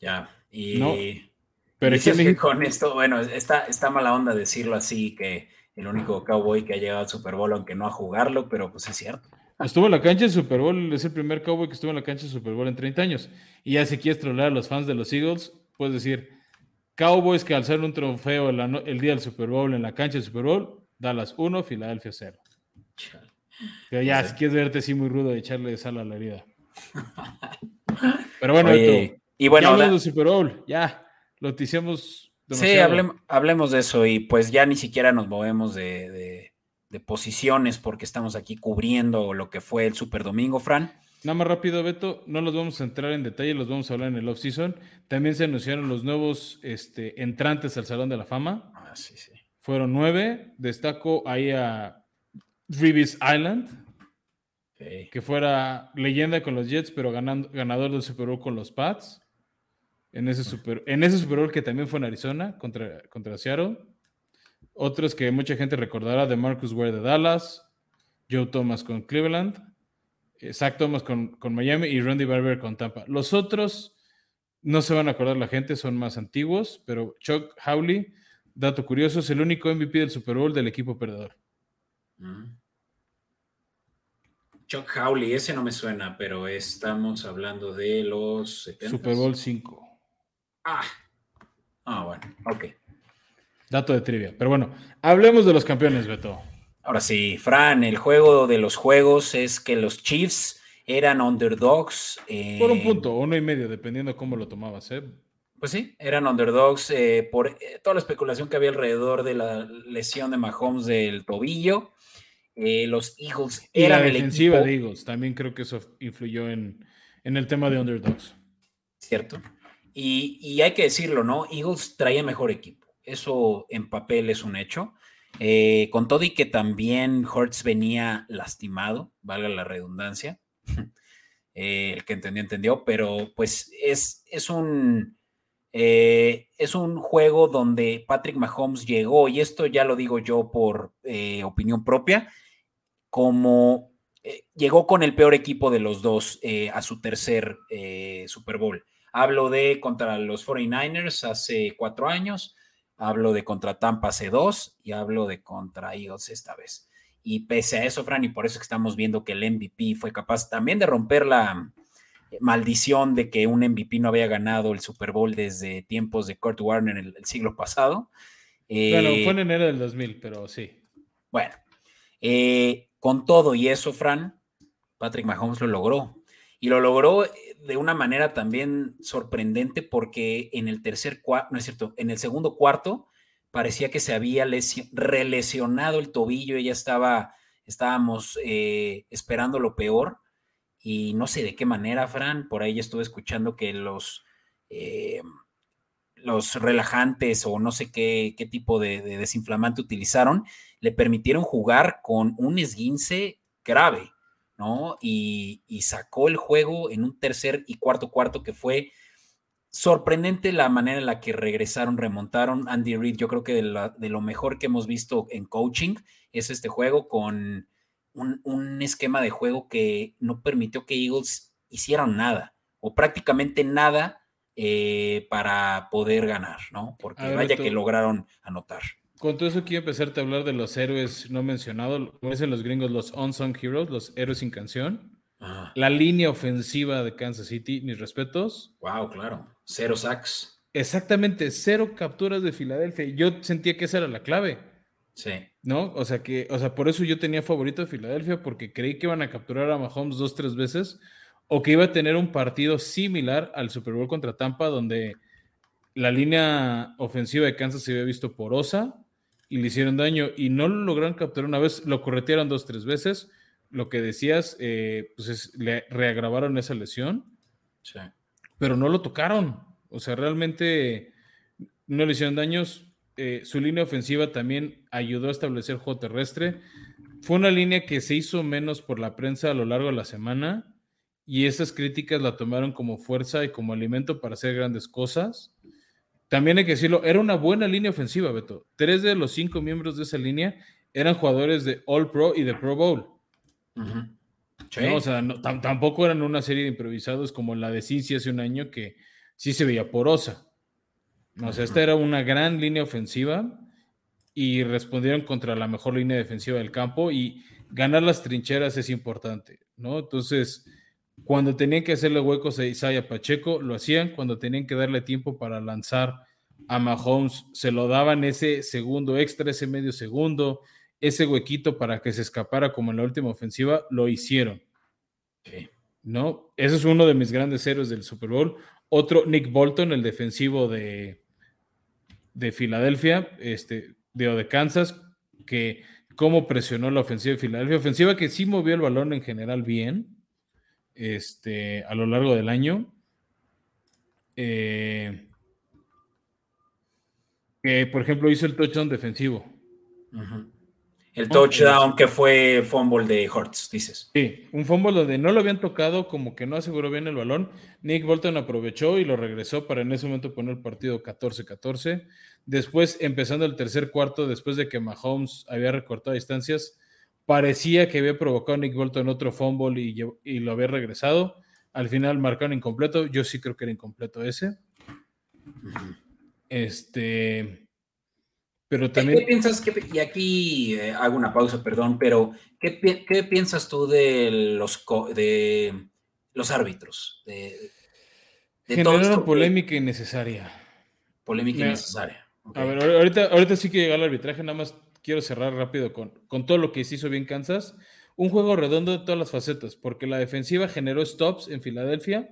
Ya, y. Pero es que con esto, bueno, está, está mala onda decirlo así, que el único cowboy que ha llegado al Super Bowl, aunque no a jugarlo, pero pues es cierto. Estuvo en la cancha de Super Bowl, es el primer cowboy que estuvo en la cancha de Super Bowl en 30 años. Y ya si quieres trolear a los fans de los Eagles, puedes decir, Cowboys que alzaron un trofeo el, día del Super Bowl en la cancha de Super Bowl, Dallas 1, Filadelfia 0. Pero ya, si quieres verte así muy rudo de echarle sal a la herida. Pero bueno, y bueno, ya de Super Bowl, ya, lo noticiamos. Sí, hablemos, de eso y pues ya ni siquiera nos movemos de de posiciones porque estamos aquí cubriendo lo que fue el Super Domingo, Fran. Nada más rápido, Beto, no los vamos a entrar en detalle, los vamos a hablar en el off-season. También se anunciaron los nuevos este, entrantes al Salón de la Fama. Ah, sí, sí. Fueron nueve. Destaco ahí a Reeves Island, que fuera leyenda con los Jets, pero ganando, ganador del Super Bowl con los Pats. En ese, super, en ese Super Bowl que también fue en Arizona contra, contra Seattle. Otros que mucha gente recordará de Marcus Ware de Dallas, Joe Thomas con Cleveland, eh, Zach Thomas con, con Miami y Randy Barber con Tampa. Los otros no se van a acordar la gente, son más antiguos, pero Chuck Howley, dato curioso, es el único MVP del Super Bowl del equipo perdedor. Mm. Chuck Howley, ese no me suena, pero estamos hablando de los Super Bowl 5. Ah. ah, bueno, ok. Dato de trivia. Pero bueno, hablemos de los campeones, Beto. Ahora sí, Fran, el juego de los juegos es que los Chiefs eran underdogs. por un punto, uno y medio, dependiendo cómo lo tomabas, ¿eh? Pues sí, eran underdogs eh, por eh, toda la especulación que había alrededor de la lesión de Mahomes del tobillo. Eh, los Eagles y la defensiva de Eagles. También creo que eso influyó en, el tema de underdogs. Cierto. Y, hay que decirlo, ¿no? Eagles traía mejor equipo. Eso en papel es un hecho. Eh, con todo y que también Hurts venía lastimado, valga la redundancia. Eh, el que entendió, entendió, pero pues es, es un. es un juego donde Patrick Mahomes llegó, y esto ya lo digo yo por opinión propia, como eh, llegó con el peor equipo de los dos eh, a su tercer eh, Super Bowl. Hablo de contra los 49ers hace cuatro años, hablo de contra Tampa hace dos y hablo de contra Eagles esta vez. Y pese a eso, Fran, y por eso que estamos viendo que el MVP fue capaz también de romper la maldición de que un MVP no había ganado el Super Bowl desde tiempos de Kurt Warner el, el siglo pasado. bueno, fue en enero del 2000, pero sí. Bueno, eh, con todo y eso, Fran, Patrick Mahomes lo logró. Y lo logró eh, de una manera también sorprendente porque en el tercer cuarto, no es cierto, en el segundo cuarto parecía que se había relesionado el tobillo ya estaba, estábamos eh, esperando lo peor. Y no sé de qué manera, Fran, por ahí ya estuve escuchando que los, eh, los relajantes o no sé qué, qué tipo de desinflamante utilizaron le permitieron jugar con un esguince grave, ¿no? Y, sacó el juego en un tercer y cuarto cuarto que fue sorprendente la manera en la que regresaron, remontaron. Andy Reid, yo creo que de, lo mejor que hemos visto en coaching es este juego con un, esquema de juego que no permitió que Eagles hicieran nada o prácticamente nada eh, para poder ganar, ¿no? Porque vaya que lograron anotar. Con todo eso quiero empezarte a hablar de los héroes no mencionados, como dicen los gringos, los unsung heroes, los héroes sin canción. La línea ofensiva de Kansas City, mis respetos. Wow, claro. Cero sacks. Exactamente, cero capturas de Filadelfia. Yo sentía que esa era la clave. Sí. ¿No? O sea que, o sea, por eso yo tenía favorito de Filadelfia, porque creí que iban a capturar a Mahomes dos, tres veces, o que iba a tener un partido similar al Super Bowl contra Tampa, donde la línea ofensiva de Kansas se había visto porosa, y le hicieron daño y no lo lograron capturar una vez, lo corretearon dos, tres veces. Lo que decías, eh, pues es, le reagravaron esa lesión, sí. pero no lo tocaron. O sea, realmente no le hicieron daños. Eh, su línea ofensiva también ayudó a establecer juego terrestre. Fue una línea que se hizo menos por la prensa a lo largo de la semana y esas críticas la tomaron como fuerza y como alimento para hacer grandes cosas. También hay que decirlo, era una buena línea ofensiva, Beto. Tres de los cinco miembros de esa línea eran jugadores de All Pro y de Pro Bowl. o sea, tampoco eran una serie de improvisados como la de Cincy hace un año que sí se veía porosa. O sea, esta era una gran línea ofensiva y respondieron contra la mejor línea defensiva del campo y ganar las trincheras es importante, ¿no? Entonces, cuando tenían que hacerle huecos a Isaiah Pacheco, lo hacían. Cuando tenían que darle tiempo para lanzar a Mahomes, se lo daban ese segundo extra, ese medio segundo, ese huequito para que se escapara como en la última ofensiva, lo hicieron. ¿No? Ese es uno de mis grandes héroes del Super Bowl. Otro, Nick Bolton, el defensivo de, de Filadelfia, este, de, de Kansas, que cómo presionó la ofensiva de Filadelfia. Ofensiva que sí movió el balón en general bien, este, a lo largo del año. Eh, que, por ejemplo, hizo el touchdown defensivo. El touchdown que fue fumble de Hortz, dices. Sí, un fumble donde no lo habían tocado, como que no aseguró bien el balón. Nick Bolton aprovechó y lo regresó para en ese momento poner el partido 14-14. Después, empezando el tercer cuarto, después de que Mahomes había recortado distancias, parecía que había provocado a Nick Bolton otro fumble y, y lo había regresado. Al final marcaron incompleto. Yo sí creo que era incompleto ese. Este. Pero también. ¿Qué, piensas? y aquí eh, hago una pausa, perdón, pero ¿qué, qué piensas tú de los, de los árbitros? De, de una polémica innecesaria. Polémica innecesaria. A ver, ahorita, ahorita sí que llega al arbitraje, nada más quiero cerrar rápido con, con todo lo que se hizo bien Kansas. Un juego redondo de todas las facetas, porque la defensiva generó stops en Filadelfia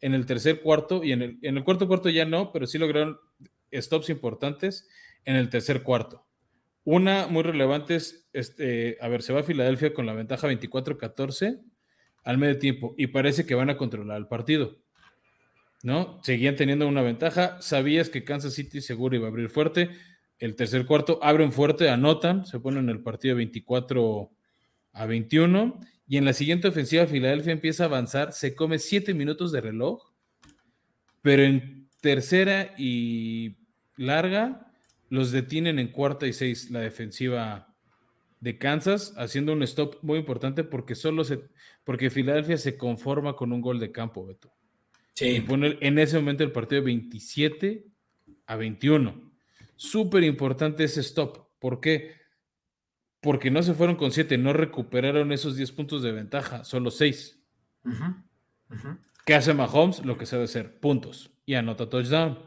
en el tercer cuarto y en el, en el cuarto cuarto ya no, pero sí lograron stops importantes en el tercer cuarto. Una muy relevante es, este, a ver, se va a Filadelfia con la ventaja 24-14 al medio tiempo y parece que van a controlar el partido. ¿No? Seguían teniendo una ventaja. Sabías que Kansas City seguro iba a abrir fuerte. El tercer cuarto abren fuerte, anotan, se ponen el partido 24 a 21. Y en la siguiente ofensiva, Filadelfia empieza a avanzar, se come 7 minutos de reloj, pero en tercera y larga los detienen en cuarta y seis la defensiva de Kansas, haciendo un stop muy importante porque solo se, porque Filadelfia se conforma con un gol de campo, Beto. Sí. Y pone en ese momento el partido de 27 a 21. Súper importante ese stop. ¿Por qué? Porque no se fueron con 7, no recuperaron esos 10 puntos de ventaja, solo 6. ¿Qué hace Mahomes? Lo que sabe hacer, puntos. Y anota touchdown.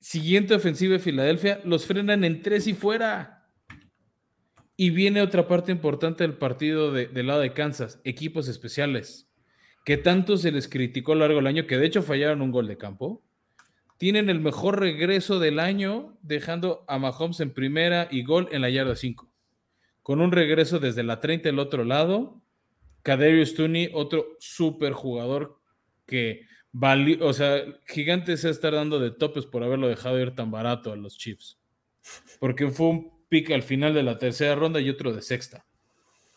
Siguiente ofensiva de Filadelfia, los frenan en tres y fuera. Y viene otra parte importante del partido del lado de Kansas, equipos especiales, que tanto se les criticó a lo largo del año, que de hecho fallaron un gol de campo. Tienen el mejor regreso del año, dejando a Mahomes en primera y gol en la yarda 5. Con un regreso desde la 30 del otro lado. Kaderius Tooney, otro super jugador que o sea, Gigante se estar dando de topes por haberlo dejado ir tan barato a los Chiefs. Porque fue un pick al final de la tercera ronda y otro de sexta.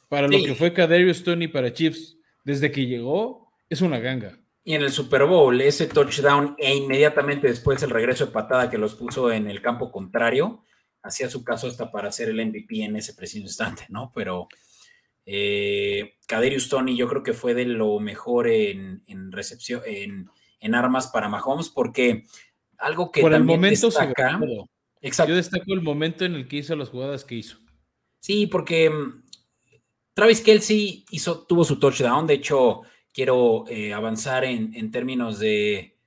Para lo que fue Kadarius Tony para Chiefs, desde que llegó, es una ganga. Y en el Super Bowl, ese touchdown e inmediatamente después el regreso de patada que los puso en el campo contrario, hacía su caso hasta para ser el MVP en ese preciso instante, ¿no? Pero eh, Kaderius Tony yo creo que fue de lo mejor en, recepción, en, armas para Mahomes, porque algo que Por el momento destaca, exacto. Yo destaco el momento en el que hizo las jugadas que hizo. Sí, porque mm, Travis Kelsey hizo, tuvo su touchdown. De hecho, quiero eh, avanzar en, términos de,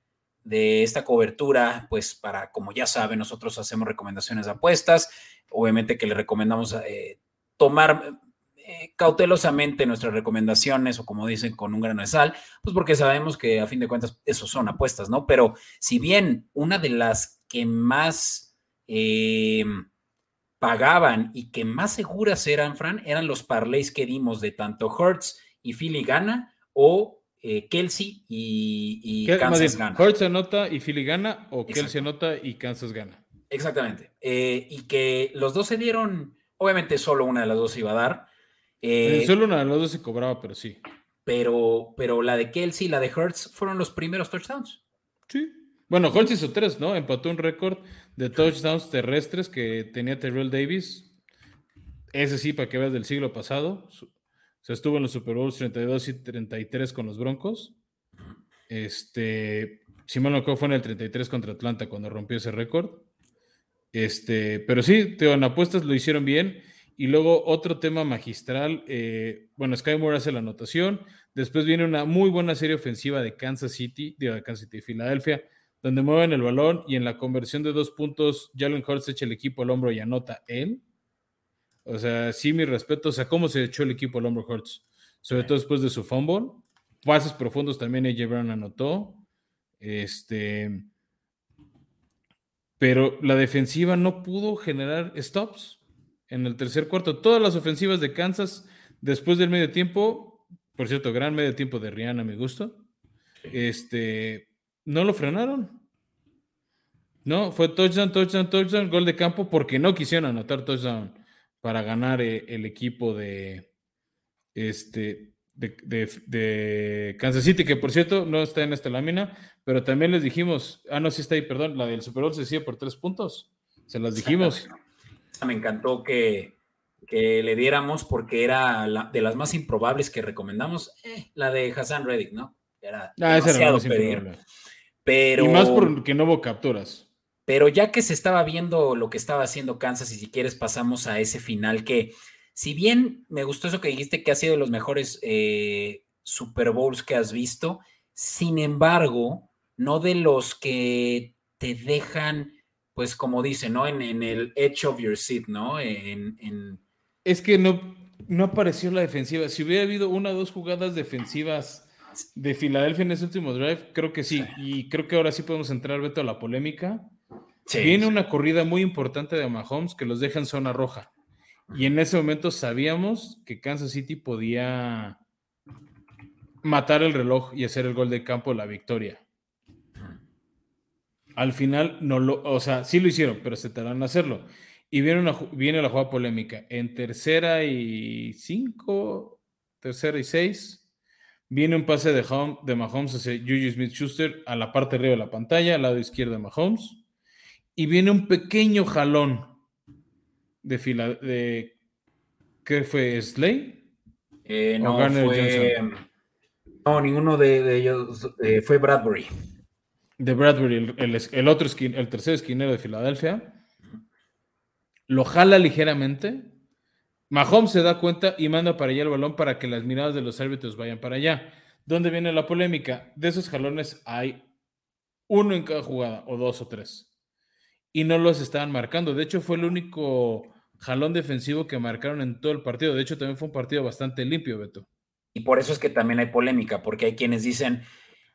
de, esta cobertura, pues para, como ya saben, nosotros hacemos recomendaciones de apuestas. Obviamente que le recomendamos eh, tomar eh, cautelosamente nuestras recomendaciones o como dicen con un grano de sal, pues porque sabemos que a fin de cuentas eso son apuestas, ¿no? Pero si bien una de las que más pagaban y que más seguras eran, Fran, eran los parlays que dimos de tanto Hertz y Philly gana o eh, Kelsey y, Kansas gana. Hertz anota y Philly gana o Kelsey anota y Kansas gana. Exactamente. y que los dos se dieron, obviamente solo una de las dos iba a dar, eh, solo una de las dos se cobraba, pero sí. Pero, pero la de Kelsey y la de Hertz fueron los primeros touchdowns. Sí. Bueno, Hertz hizo tres, ¿no? Empató un récord de touchdowns terrestres que tenía Terrell Davis. Ese sí, para que veas del siglo pasado. Se estuvo en los Super Bowls 32 y 33 con los Broncos. Este, Simón Loco fue en el 33 contra Atlanta cuando rompió ese récord. Este, pero sí, en apuestas lo hicieron bien. Y luego otro tema magistral, eh, bueno, Sky Moore hace la anotación, después viene una muy buena serie ofensiva de Kansas City, de Kansas City, Filadelfia, donde mueven el balón y en la conversión de dos puntos, Jalen Hurts echa el equipo al hombro y anota él. O sea, sí, mi respeto, o sea, cómo se echó el equipo al hombro Hurts, sobre todo después de su fumble. Pases profundos también AJ Brown anotó. Este, pero la defensiva no pudo generar stops en el tercer cuarto. Todas las ofensivas de Kansas después del medio tiempo, por cierto, gran medio tiempo de Rihanna, me gusto, este, no lo frenaron. No, fue touchdown, touchdown, touchdown, gol de campo porque no quisieron anotar touchdown para ganar eh, el equipo de, este, de, Kansas City, que por cierto no está en esta lámina, pero también les dijimos, ah, no, sí está ahí, perdón, la del Super Bowl se decía por tres puntos, se las dijimos. Me encantó que, que le diéramos porque era de las más improbables que recomendamos, eh, la de Hassan Reddick, ¿no? Era ah, demasiado pedir. Pero, y más porque no hubo capturas. Pero ya que se estaba viendo lo que estaba haciendo Kansas, y si quieres pasamos a ese final que, si bien me gustó eso que dijiste que ha sido de los mejores eh, Super Bowls que has visto, sin embargo, no de los que te dejan, pues como dice, ¿no? En, el edge of your seat, ¿no? En, Es que no, no apareció la defensiva. Si hubiera habido una o dos jugadas defensivas de Filadelfia en ese último drive, creo que sí. Y creo que ahora sí podemos entrar, Beto, a la polémica. Viene una corrida muy importante de Mahomes que los deja en zona roja. Y en ese momento sabíamos que Kansas City podía matar el reloj y hacer el gol de campo la victoria. Al final no lo, o sea, sí lo hicieron, pero se tardaron en hacerlo. Y viene, viene la jugada polémica. En tercera y cinco, tercera y seis, viene un pase de, de Mahomes hacia Juju Smith Schuster a la parte arriba de la pantalla, al lado izquierdo de Mahomes y viene un pequeño jalón de fila de ¿qué fue? ¿Slay? Eh, no, fue, no, ninguno de, ellos eh, fue Bradbury. De Bradbury, el, otro el tercer esquinero de Filadelfia. Lo jala ligeramente. Mahomes se da cuenta y manda para allá el balón para que las miradas de los árbitros vayan para allá. ¿Dónde viene la polémica? De esos jalones hay uno en cada jugada, o dos o tres y no los estaban marcando. De hecho, fue el único jalón defensivo que marcaron en todo el partido. De hecho, también fue un partido bastante limpio, Beto. Y por eso es que también hay polémica, porque hay quienes dicen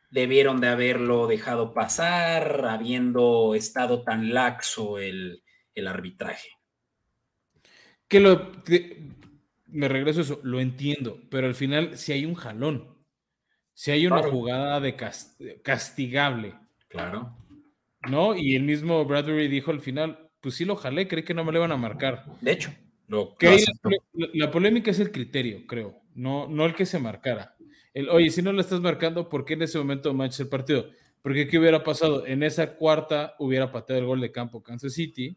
debieron de haberlo dejado pasar, habiendo estado tan laxo el, arbitraje. Que lo me regreso a eso, lo entiendo, pero al final si hay un jalón, si hay una jugada de castigable. Claro. ¿No? Y el mismo Bradbury dijo al final, pues sí lo jalé, creí que no me lo iban a marcar. De hecho, lo, la, polémica es el criterio, creo, no, no el que se marcara. El, oye, si no lo estás marcando, ¿por qué en ese momento manchas el partido? Porque ¿qué hubiera pasado? En esa cuarta hubiera pateado el gol de campo Kansas City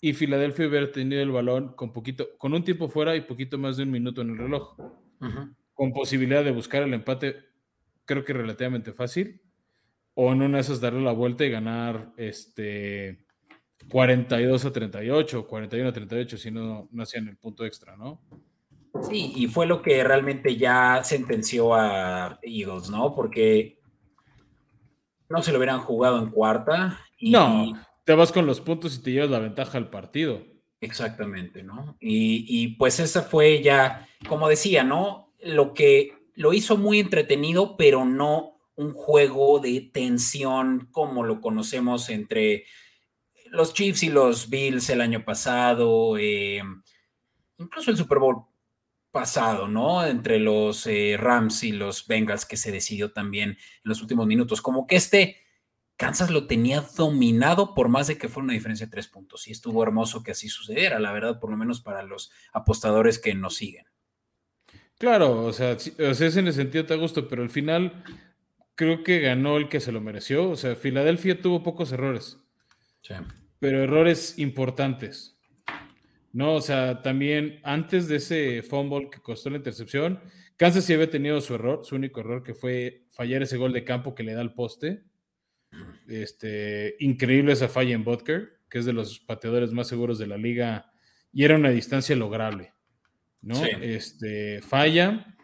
y Filadelfia hubiera tenido el balón con poquito, con un tiempo fuera y poquito más de un minuto en el reloj. Con posibilidad de buscar el empate, creo que relativamente fácil o en una de esas darle la vuelta y ganar este 42 a 38, 41 a 38, si no, no hacían el punto extra, ¿no? Sí, y fue lo que realmente ya sentenció a Eagles, ¿no? Porque no se lo hubieran jugado en cuarta. Y, no, te vas con los puntos y te llevas la ventaja al partido. Exactamente, ¿no? Y, y pues esa fue ya, como decía, ¿no? Lo que lo hizo muy entretenido, pero no un juego de tensión como lo conocemos entre los Chiefs y los Bills el año pasado, eh, incluso el Super Bowl pasado, ¿no? Entre los eh, Rams y los Bengals que se decidió también en los últimos minutos. Como que este Kansas lo tenía dominado por más de que fuera una diferencia de tres puntos. Y estuvo hermoso que así sucediera, la verdad, por lo menos para los apostadores que nos siguen. Claro, o sea, o sea, es en el sentido te gusto, pero al final creo que ganó el que se lo mereció. O sea, Filadelfia tuvo pocos errores. Pero errores importantes. No, o sea, también antes de ese fumble que costó la intercepción, Kansas sí había tenido su error, su único error que fue fallar ese gol de campo que le da al poste. Este, increíble esa falla en Butker, que es de los pateadores más seguros de la liga y era una distancia lograble. ¿no? Este, falla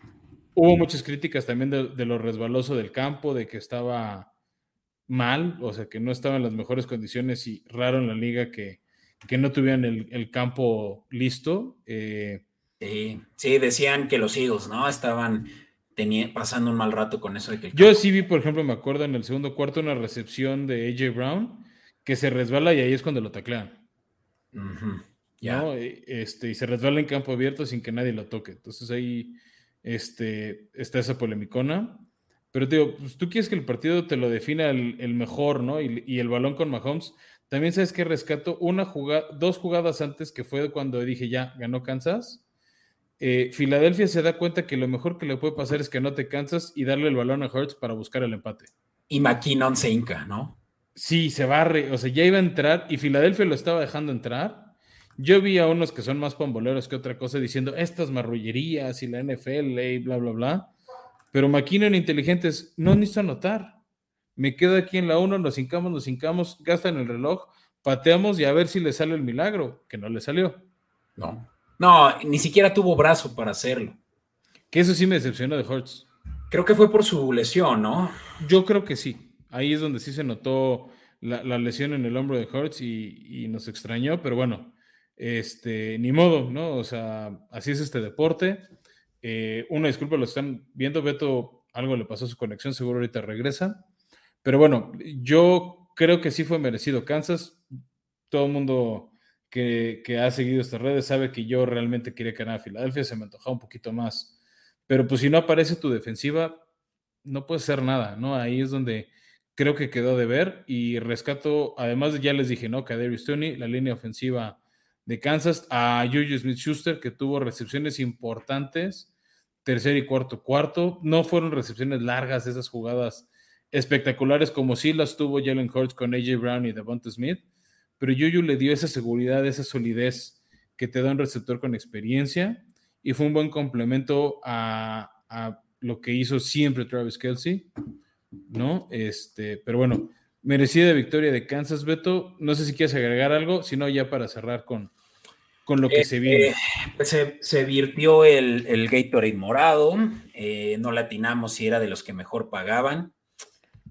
Hubo muchas críticas también de, lo resbaloso del campo, de que estaba mal, o sea, que no estaba en las mejores condiciones y raro en la liga que, no tuvieran el, campo listo. Eh. sí, decían que los Eagles, ¿no? Estaban pasando un mal rato con eso. De que Yo sí vi, por ejemplo, me acuerdo en el segundo cuarto una recepción de AJ Brown que se resbala y ahí es cuando lo taclean. ¿no? Eh, este, y se resbala en campo abierto sin que nadie lo toque. Entonces ahí este, está esa polemicona. Pero te digo, pues, tú quieres que el partido te lo defina el, mejor, ¿no? Y, el balón con Mahomes También sabes que rescato una jugada, dos jugadas antes que fue cuando dije ya ganó Kansas. Eh, Filadelfia se da cuenta que lo mejor que le puede pasar es que no te cansas y darle el balón a Hurts para buscar el empate. Y McKinnon se hinca, ¿no? Sí, se barre, o sea, ya iba a entrar y Filadelfia lo estaba dejando entrar. Yo vi a unos que son más pamboleros que otra cosa diciendo estas marrullerías y la NFL y bla, bla, bla. Pero McKinnon inteligentes no necesito anotar. Me quedo aquí en la 1, nos hincamos, nos hincamos, gastan el reloj, pateamos y a ver si le sale el milagro, que no le salió. No. No, ni siquiera tuvo brazo para hacerlo. Que eso sí me decepcionó de Hurts. Creo que fue por su lesión, ¿no? Yo creo que sí. Ahí es donde sí se notó la, lesión en el hombro de Hurts y, nos extrañó, pero bueno, este, ni modo, ¿no? O sea, así es este deporte. Eh, una disculpa, lo están viendo, Beto, algo le pasó a su conexión, seguro ahorita regresa. Pero bueno, yo creo que sí fue merecido. Kansas, todo el mundo que, ha seguido estas redes sabe que yo realmente quería ganar a Filadelfia, se me antojaba un poquito más. Pero pues si no aparece tu defensiva, no puede ser nada, ¿no? Ahí es donde creo que quedó de ver y rescato, además ya les dije, ¿no? Darius Tony, la línea ofensiva de Kansas, a Juju Smith-Schuster, que tuvo recepciones importantes, tercer y cuarto cuarto, no fueron recepciones largas esas jugadas espectaculares como sí las tuvo Jalen Hurts con AJ Brown y Devonta Smith, pero Yuyu le dio esa seguridad, esa solidez que te da un receptor con experiencia y fue un buen complemento a, lo que hizo siempre Travis Kelsey, ¿no? Este, pero bueno, merecida victoria de Kansas, Beto. No sé si quieres agregar algo, sino ya para cerrar con, con lo que se viene. Eh, pues se, se, virtió el, el Gatorade morado, eh, no latinamos si era de los que mejor pagaban,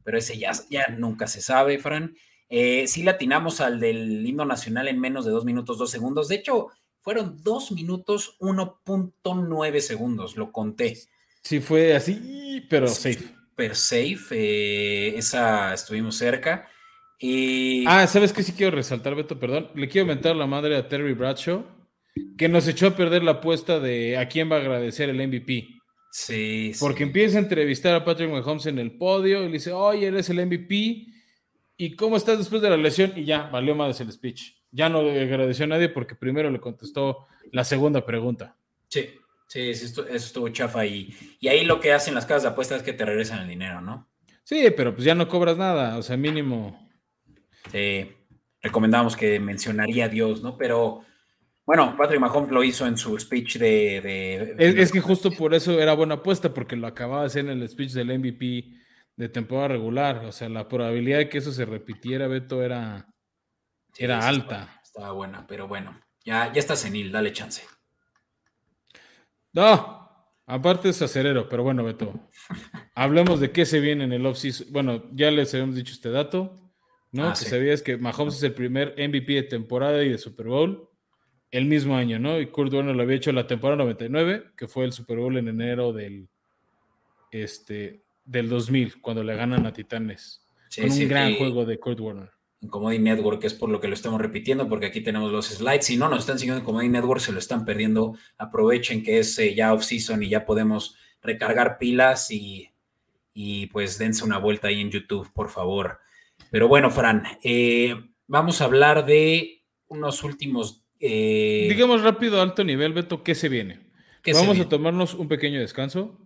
pero ese ya, ya nunca se sabe, Fran. Eh, sí latinamos al del himno nacional en menos de dos minutos, dos segundos. De hecho, fueron dos minutos 1.9 segundos, lo conté. Sí, fue así, pero safe. Super safe, eh, esa estuvimos cerca. Ah, ¿sabes qué sí quiero resaltar, Beto? Perdón. Le quiero mentar la madre a Terry Bradshaw, que nos echó a perder la apuesta de a quién va a agradecer el MVP. Sí, Porque empieza a entrevistar a Patrick Mahomes en el podio y le dice, oye, eres el MVP ¿y cómo estás después de la lesión? Y ya, valió más el speech. Ya no le agradeció a nadie porque primero le contestó la segunda pregunta. Sí, sí, eso estuvo chafa. Y, y ahí lo que hacen las casas de apuestas es que te regresan el dinero, ¿no? Sí, pero pues ya no cobras nada, o sea, mínimo. Sí, recomendamos que mencionaría a Dios, ¿no? Pero bueno, Patrick Mahomes lo hizo en su speech de. Es, es, que justo por eso era buena apuesta, porque lo acababa de hacer en el speech del MVP de temporada regular. O sea, la probabilidad de que eso se repitiera, Beto, era, era alta. Estaba, buena, pero bueno, ya, ya está senil, dale chance. No, aparte es acerero, pero bueno, Beto. hablemos de qué se viene en el offseason. Bueno, ya les habíamos dicho este dato, ¿no? Ah, que sabías que Mahomes es el primer MVP de temporada y de Super Bowl el mismo año, ¿no? Y Kurt Warner lo había hecho la temporada 99, que fue el Super Bowl en enero del, este, del 2000, cuando le ganan a Titanes. con un gran juego de Kurt Warner. En Comedy Network es por lo que lo estamos repitiendo, porque aquí tenemos los slides. Si no nos están siguiendo en Comedy Network, se lo están perdiendo. Aprovechen que es eh, ya off-season y ya podemos recargar pilas y, y, pues dense una vuelta ahí en YouTube, por favor. Pero bueno, Fran, eh, vamos a hablar de unos últimos... Eh, Digamos rápido, alto nivel, Beto, ¿qué se viene? Vamos a tomarnos un pequeño descanso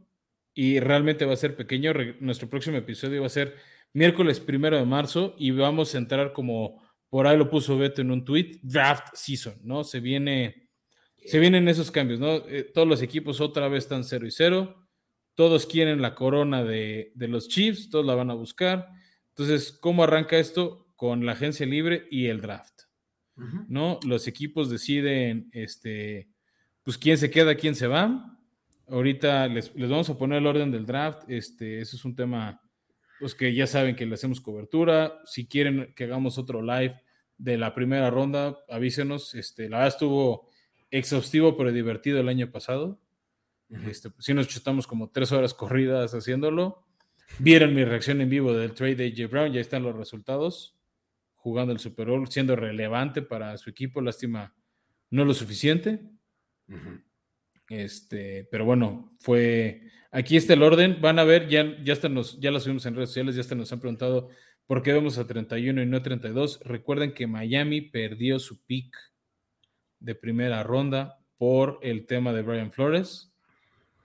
y realmente va a ser pequeño. Nuestro próximo episodio va a ser miércoles primero de marzo y vamos a entrar como por ahí lo puso Beto en un tweet, draft season, ¿no? Se viene, se vienen esos cambios, ¿no? Eh, todos los equipos otra vez están 0 y 0, todos quieren la corona de, los Chiefs, todos la van a buscar. Entonces, ¿cómo arranca esto? Con la agencia libre y el draft, ¿no? Los equipos deciden, este, pues quién se queda, quién se va Ahorita les, vamos a poner el orden del draft. Este, eso es un tema pues que ya saben que le hacemos cobertura. Si quieren que hagamos otro live de la primera ronda, avísenos. Este, la verdad estuvo exhaustivo pero divertido el año pasado. este, sí nos chutamos como tres horas corridas haciéndolo. Vieron mi reacción en vivo del trade de J. Brown, ya están los resultados. Jugando el Super Bowl, siendo relevante para su equipo, lástima, no lo suficiente. Este, pero bueno, fue. Aquí está el orden. Van a ver, ya, ya, ya lo subimos en redes sociales, ya hasta nos han preguntado ¿Por qué vamos a 31 y no 32? Recuerden que Miami perdió su pick de primera ronda por el tema de Brian Flores.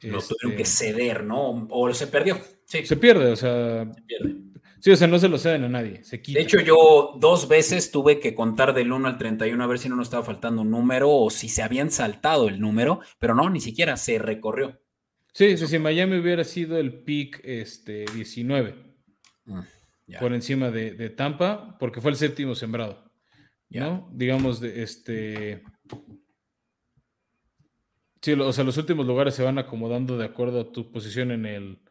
Lo tuvieron que este, ceder, ¿no? O se perdió. Se pierde, o sea. Se pierde. Sí, o sea, no se lo ceden a nadie, se quita. De hecho, yo dos veces tuve que contar del 1 al 31 a ver si no nos estaba faltando un número o si se habían saltado el número, pero no, ni siquiera se recorrió. Sí, sí, sí, Miami hubiera sido el pick este, 19 mm, por encima de, Tampa, porque fue el séptimo sembrado. ¿no? Digamos, de este. Sí, o sea, los últimos lugares se van acomodando de acuerdo a tu posición en el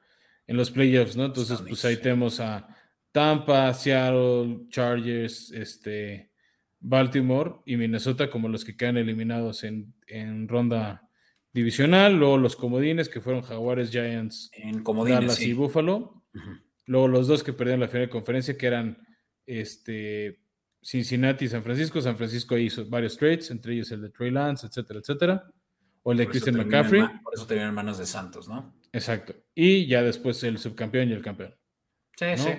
en los playoffs, ¿no? Entonces, pues ahí tenemos a Tampa, Seattle, Chargers, este, Baltimore y Minnesota como los que quedan eliminados en, ronda divisional. Luego los comodines que fueron Jaguares, Giants, en Dallas y Buffalo. Luego los dos que perdieron la final de conferencia que eran este, Cincinnati y San Francisco. San Francisco hizo varios trades, entre ellos el de Trey Lance, etcétera, etcétera. O el de Christian McCaffrey. por eso tenían manos de Santos, ¿no? Exacto. Y ya después el subcampeón y el campeón. Sí, sí.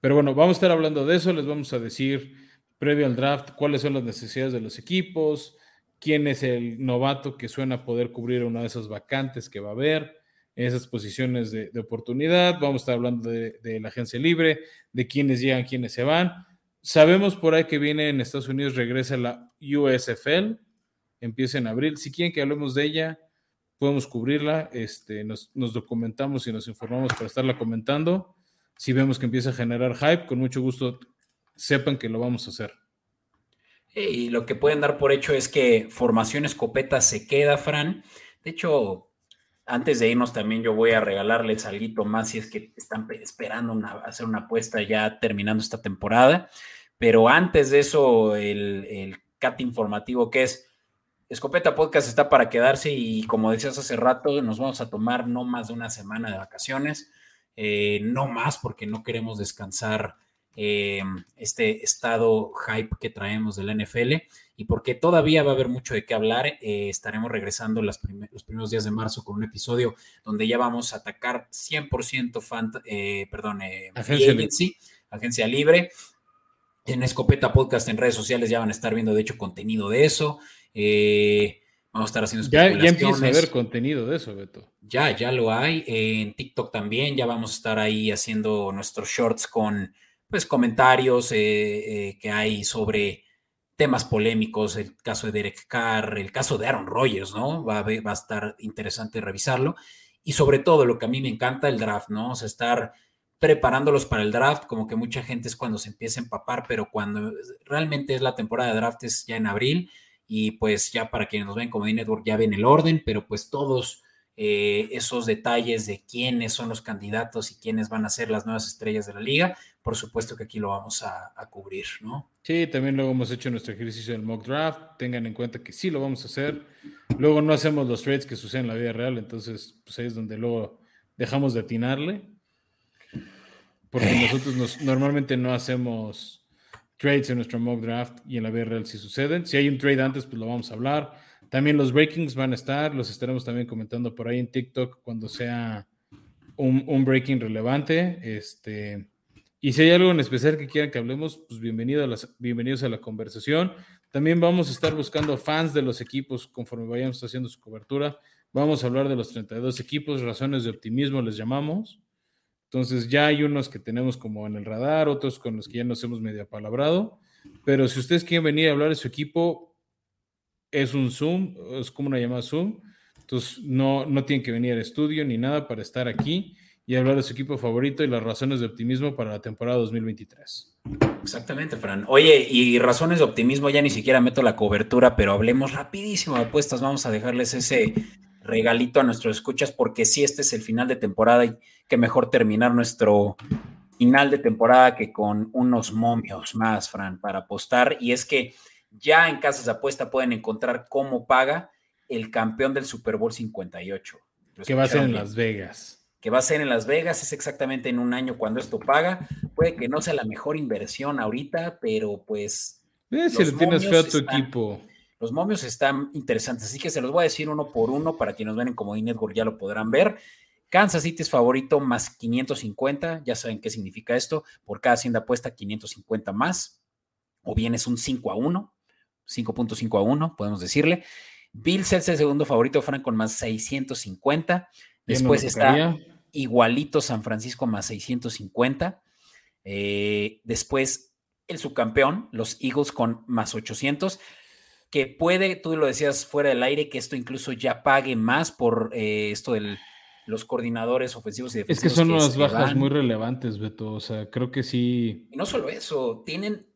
Pero bueno, vamos a estar hablando de eso, les vamos a decir previo al draft cuáles son las necesidades de los equipos, quién es el novato que suena poder cubrir una de esas vacantes que va a haber, esas posiciones de, oportunidad, vamos a estar hablando de, la agencia libre, de quiénes llegan, quiénes se van. Sabemos por ahí que viene en Estados Unidos, regresa la USFL, empieza en abril. Si quieren que hablemos de ella, podemos cubrirla, este, nos, nos documentamos y nos informamos para estarla comentando si vemos que empieza a generar hype, con mucho gusto sepan que lo vamos a hacer. Y lo que pueden dar por hecho es que formación escopeta se queda, Fran. De hecho, antes de irnos también yo voy a regalarles algo más si es que están esperando hacer una apuesta ya terminando esta temporada. Pero antes de eso, el, cat informativo que es Escopeta Podcast está para quedarse y como decías hace rato, nos vamos a tomar no más de una semana de vacaciones. Eh, no más porque no queremos descansar eh, este estado hype que traemos de la NFL y porque todavía va a haber mucho de qué hablar. Eh, estaremos regresando los primeros días de marzo con un episodio donde ya vamos a atacar 100% fan, perdón, agencia, agencia libre. En Escopeta Podcast en redes sociales ya van a estar viendo, de hecho, contenido de eso. Vamos a estar haciendo ya, ya empieza a haber contenido de eso, Beto. Ya, ya lo hay. En TikTok también, ya vamos a estar ahí haciendo nuestros shorts con pues comentarios eh, eh, que hay sobre temas polémicos, el caso de Derek Carr, el caso de Aaron Rodgers, ¿no? Va a, va a estar interesante revisarlo. Y sobre todo, lo que a mí me encanta, el draft, ¿no? O sea, estar preparándolos para el draft, como que mucha gente es cuando se empieza a empapar, pero cuando realmente es la temporada de draft es ya en abril y pues ya para quienes nos ven como D-Network ya ven el orden, pero pues todos eh, esos detalles de quiénes son los candidatos y quiénes van a ser las nuevas estrellas de la liga, por supuesto que aquí lo vamos a, cubrir, ¿no? Sí, también luego hemos hecho nuestro ejercicio del mock draft, tengan en cuenta que sí lo vamos a hacer, luego no hacemos los trades que suceden en la vida real, entonces pues ahí es donde luego dejamos de atinarle, porque nosotros normalmente no hacemos trades en nuestro mock draft y en la vida real si suceden. Si hay un trade antes, pues lo vamos a hablar. También los breakings van a estar, los estaremos también comentando por ahí en TikTok cuando sea un, breaking relevante. Este, y si hay algo en especial que quieran que hablemos, pues bienvenido a las, bienvenidos a la conversación. También vamos a estar buscando fans de los equipos conforme vayamos haciendo su cobertura. Vamos a hablar de los 32 equipos, razones de optimismo les llamamos. Entonces ya hay unos que tenemos como en el radar, otros con los que ya nos hemos medio apalabrado. Pero si ustedes quieren venir a hablar de su equipo, es un Zoom, es como una llamada Zoom. Entonces no, no tienen que venir al estudio ni nada para estar aquí y hablar de su equipo favorito y las razones de optimismo para la temporada 2023. Exactamente, Fran. Oye, y razones de optimismo, ya ni siquiera meto la cobertura, pero hablemos rapidísimo de apuestas. Vamos a dejarles ese regalito a nuestros escuchas, porque si este es el final de temporada y que mejor terminar nuestro final de temporada que con unos momios más, Fran, para apostar. Y es que ya en casas de apuesta pueden encontrar cómo paga el campeón del Super Bowl 58. Que va a ser en Las Vegas. Que va a ser en Las Vegas, es exactamente en un año cuando esto paga. Puede que no sea la mejor inversión ahorita, pero pues. Eh, si le tienes fe a tu equipo. Los momios están interesantes, así que se los voy a decir uno por uno para quienes ven en Comodín Network ya lo podrán ver. Kansas City es favorito más 550, ya saben qué significa esto, por cada hacienda apuesta 550 más, o bien es un 5 a 1, 5.5 a 1, podemos decirle. Bills es el segundo favorito, Frank, con más 650. Después está igualito San Francisco más 650. Eh, después el subcampeón, los Eagles con más 800 que puede, tú lo decías fuera del aire, que esto incluso ya pague más por eh, esto de los coordinadores ofensivos y defensivos. Es que son unas bajas muy relevantes, Beto. O sea, creo que sí. Y no solo eso, tienen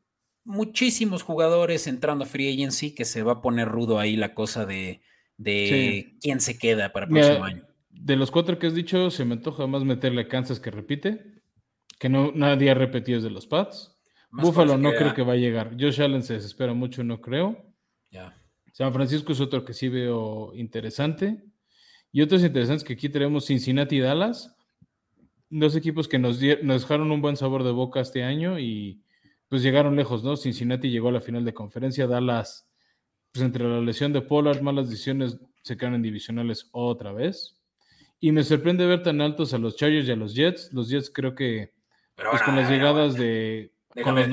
muchísimos jugadores entrando a Free Agency que se va a poner rudo ahí la cosa de, quién se queda para el próximo año. De los cuatro que has dicho, se me antoja más meterle a Kansas que repite, que no nadie ha repetido de los Pats. Buffalo no creo que va a llegar. Josh Allen se desespera mucho, no creo. San Francisco es otro que sí veo interesante. Y otros interesantes que aquí tenemos Cincinnati y Dallas. Dos equipos que nos, nos dejaron un buen sabor de boca este año y pues llegaron lejos, ¿no? Cincinnati llegó a la final de conferencia. Dallas, pues entre la lesión de Pollard, malas decisiones, se quedan en divisionales otra vez. Y me sorprende ver tan altos a los Chargers y a los Jets. Los Jets creo que pues, con las llegadas de Déjame,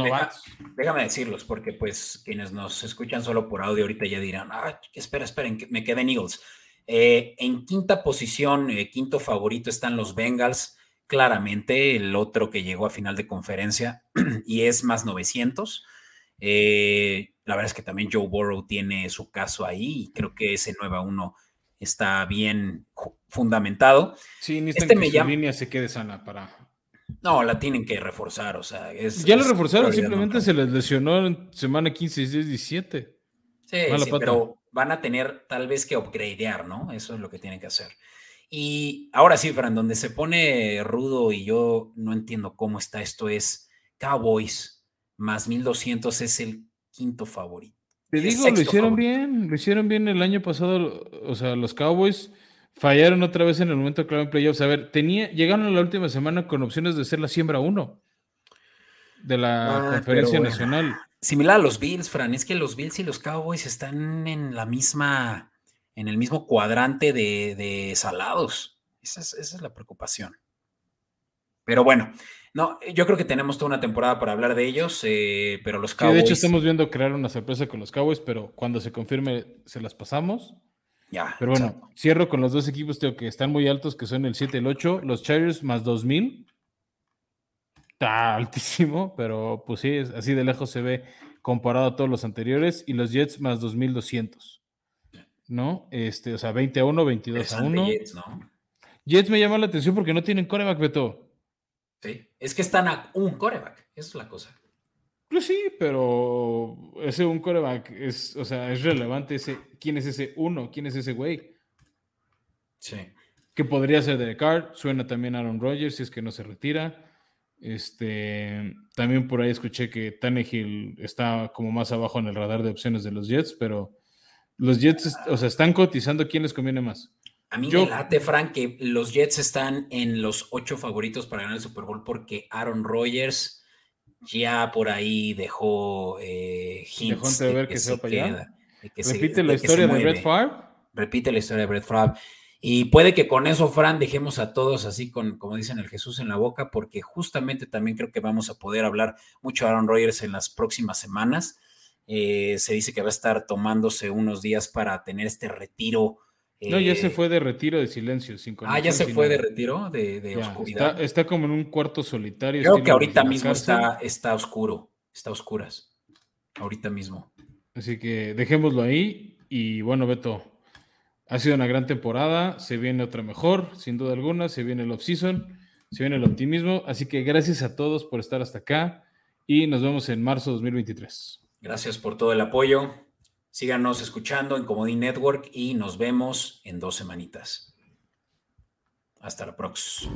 déjame, decirlos, porque pues quienes nos escuchan solo por audio ahorita ya dirán, ah, espera, esperen, me queden Eagles. Eh, en quinta posición, eh, quinto favorito están los Bengals, claramente el otro que llegó a final de conferencia y es más 900. Eh, la verdad es que también Joe Burrow tiene su caso ahí y creo que ese 9 a 1 está bien fundamentado. Sí, ni este que línea se quede sana para no, la tienen que reforzar, o sea, es, Ya la reforzaron, simplemente se les lesionó en semana 15, 16, 17. Sí, sí pero van a tener tal vez que upgradear, ¿no? Eso es lo que tienen que hacer. Y ahora sí, Fran, donde se pone rudo y yo no entiendo cómo está esto es Cowboys más 1200 es el quinto favorito. Te digo, lo hicieron bien, lo hicieron bien el año pasado, o sea, los Cowboys Fallaron otra vez en el momento clave en playoffs. A ver, tenía, llegaron a la última semana con opciones de ser la siembra uno de la ah, conferencia nacional. Similar a los Bills, Fran, es que los Bills y los Cowboys están en la misma, en el mismo cuadrante de, salados. Esa es, la preocupación. Pero bueno, no, yo creo que tenemos toda una temporada para hablar de ellos, eh, pero los Cowboys. de hecho, estamos viendo crear una sorpresa con los Cowboys, pero cuando se confirme, se las pasamos. Pero bueno, cierro con los dos equipos que están muy altos, que son el 7 y el 8. Los Chargers más 2000. Está altísimo, pero pues sí, así de lejos se ve comparado a todos los anteriores. Y los Jets más 2200. ¿No? Este, o sea, 20 a 1, 22 a 1. Jets, ¿no? Jets me llama la atención porque no tienen coreback, Beto. Sí, es que están a un coreback. Esa es la cosa. Pues sí, pero ese un coreback es, o sea, es relevante ese, quién es ese uno, quién es ese güey. Sí. Que podría ser de Carr, suena también Aaron Rodgers si es que no se retira. Este, también por ahí escuché que Tannehill está como más abajo en el radar de opciones de los Jets, pero los Jets, o sea, están cotizando quién les conviene más. A mí me late, Frank, que los Jets están en los ocho favoritos para ganar el Super Bowl porque Aaron Rodgers ya por ahí dejó eh, hints de ver que, se, queda, Repite la historia de, Brett Favre. Repite la historia de Brett Favre. Y puede que con eso, Fran, dejemos a todos así con, como dicen, el Jesús en la boca, porque justamente también creo que vamos a poder hablar mucho de Aaron Rodgers en las próximas semanas. Eh, se dice que va a estar tomándose unos días para tener este retiro no, ya se eh, fue de retiro de silencio. Sin ah, ya se fue de retiro de, oscuridad. Está, como en un cuarto solitario. Creo que ahorita mismo está, está oscuro, está oscuras. Ahorita mismo. Así que dejémoslo ahí. Y bueno, Beto, ha sido una gran temporada. Se viene otra mejor, sin duda alguna. Se viene el off-season, se viene el optimismo. Así que gracias a todos por estar hasta acá. Y nos vemos en marzo de 2023. Gracias por todo el apoyo. Síganos escuchando en Comodín Network y nos vemos en dos semanitas. Hasta la próxima.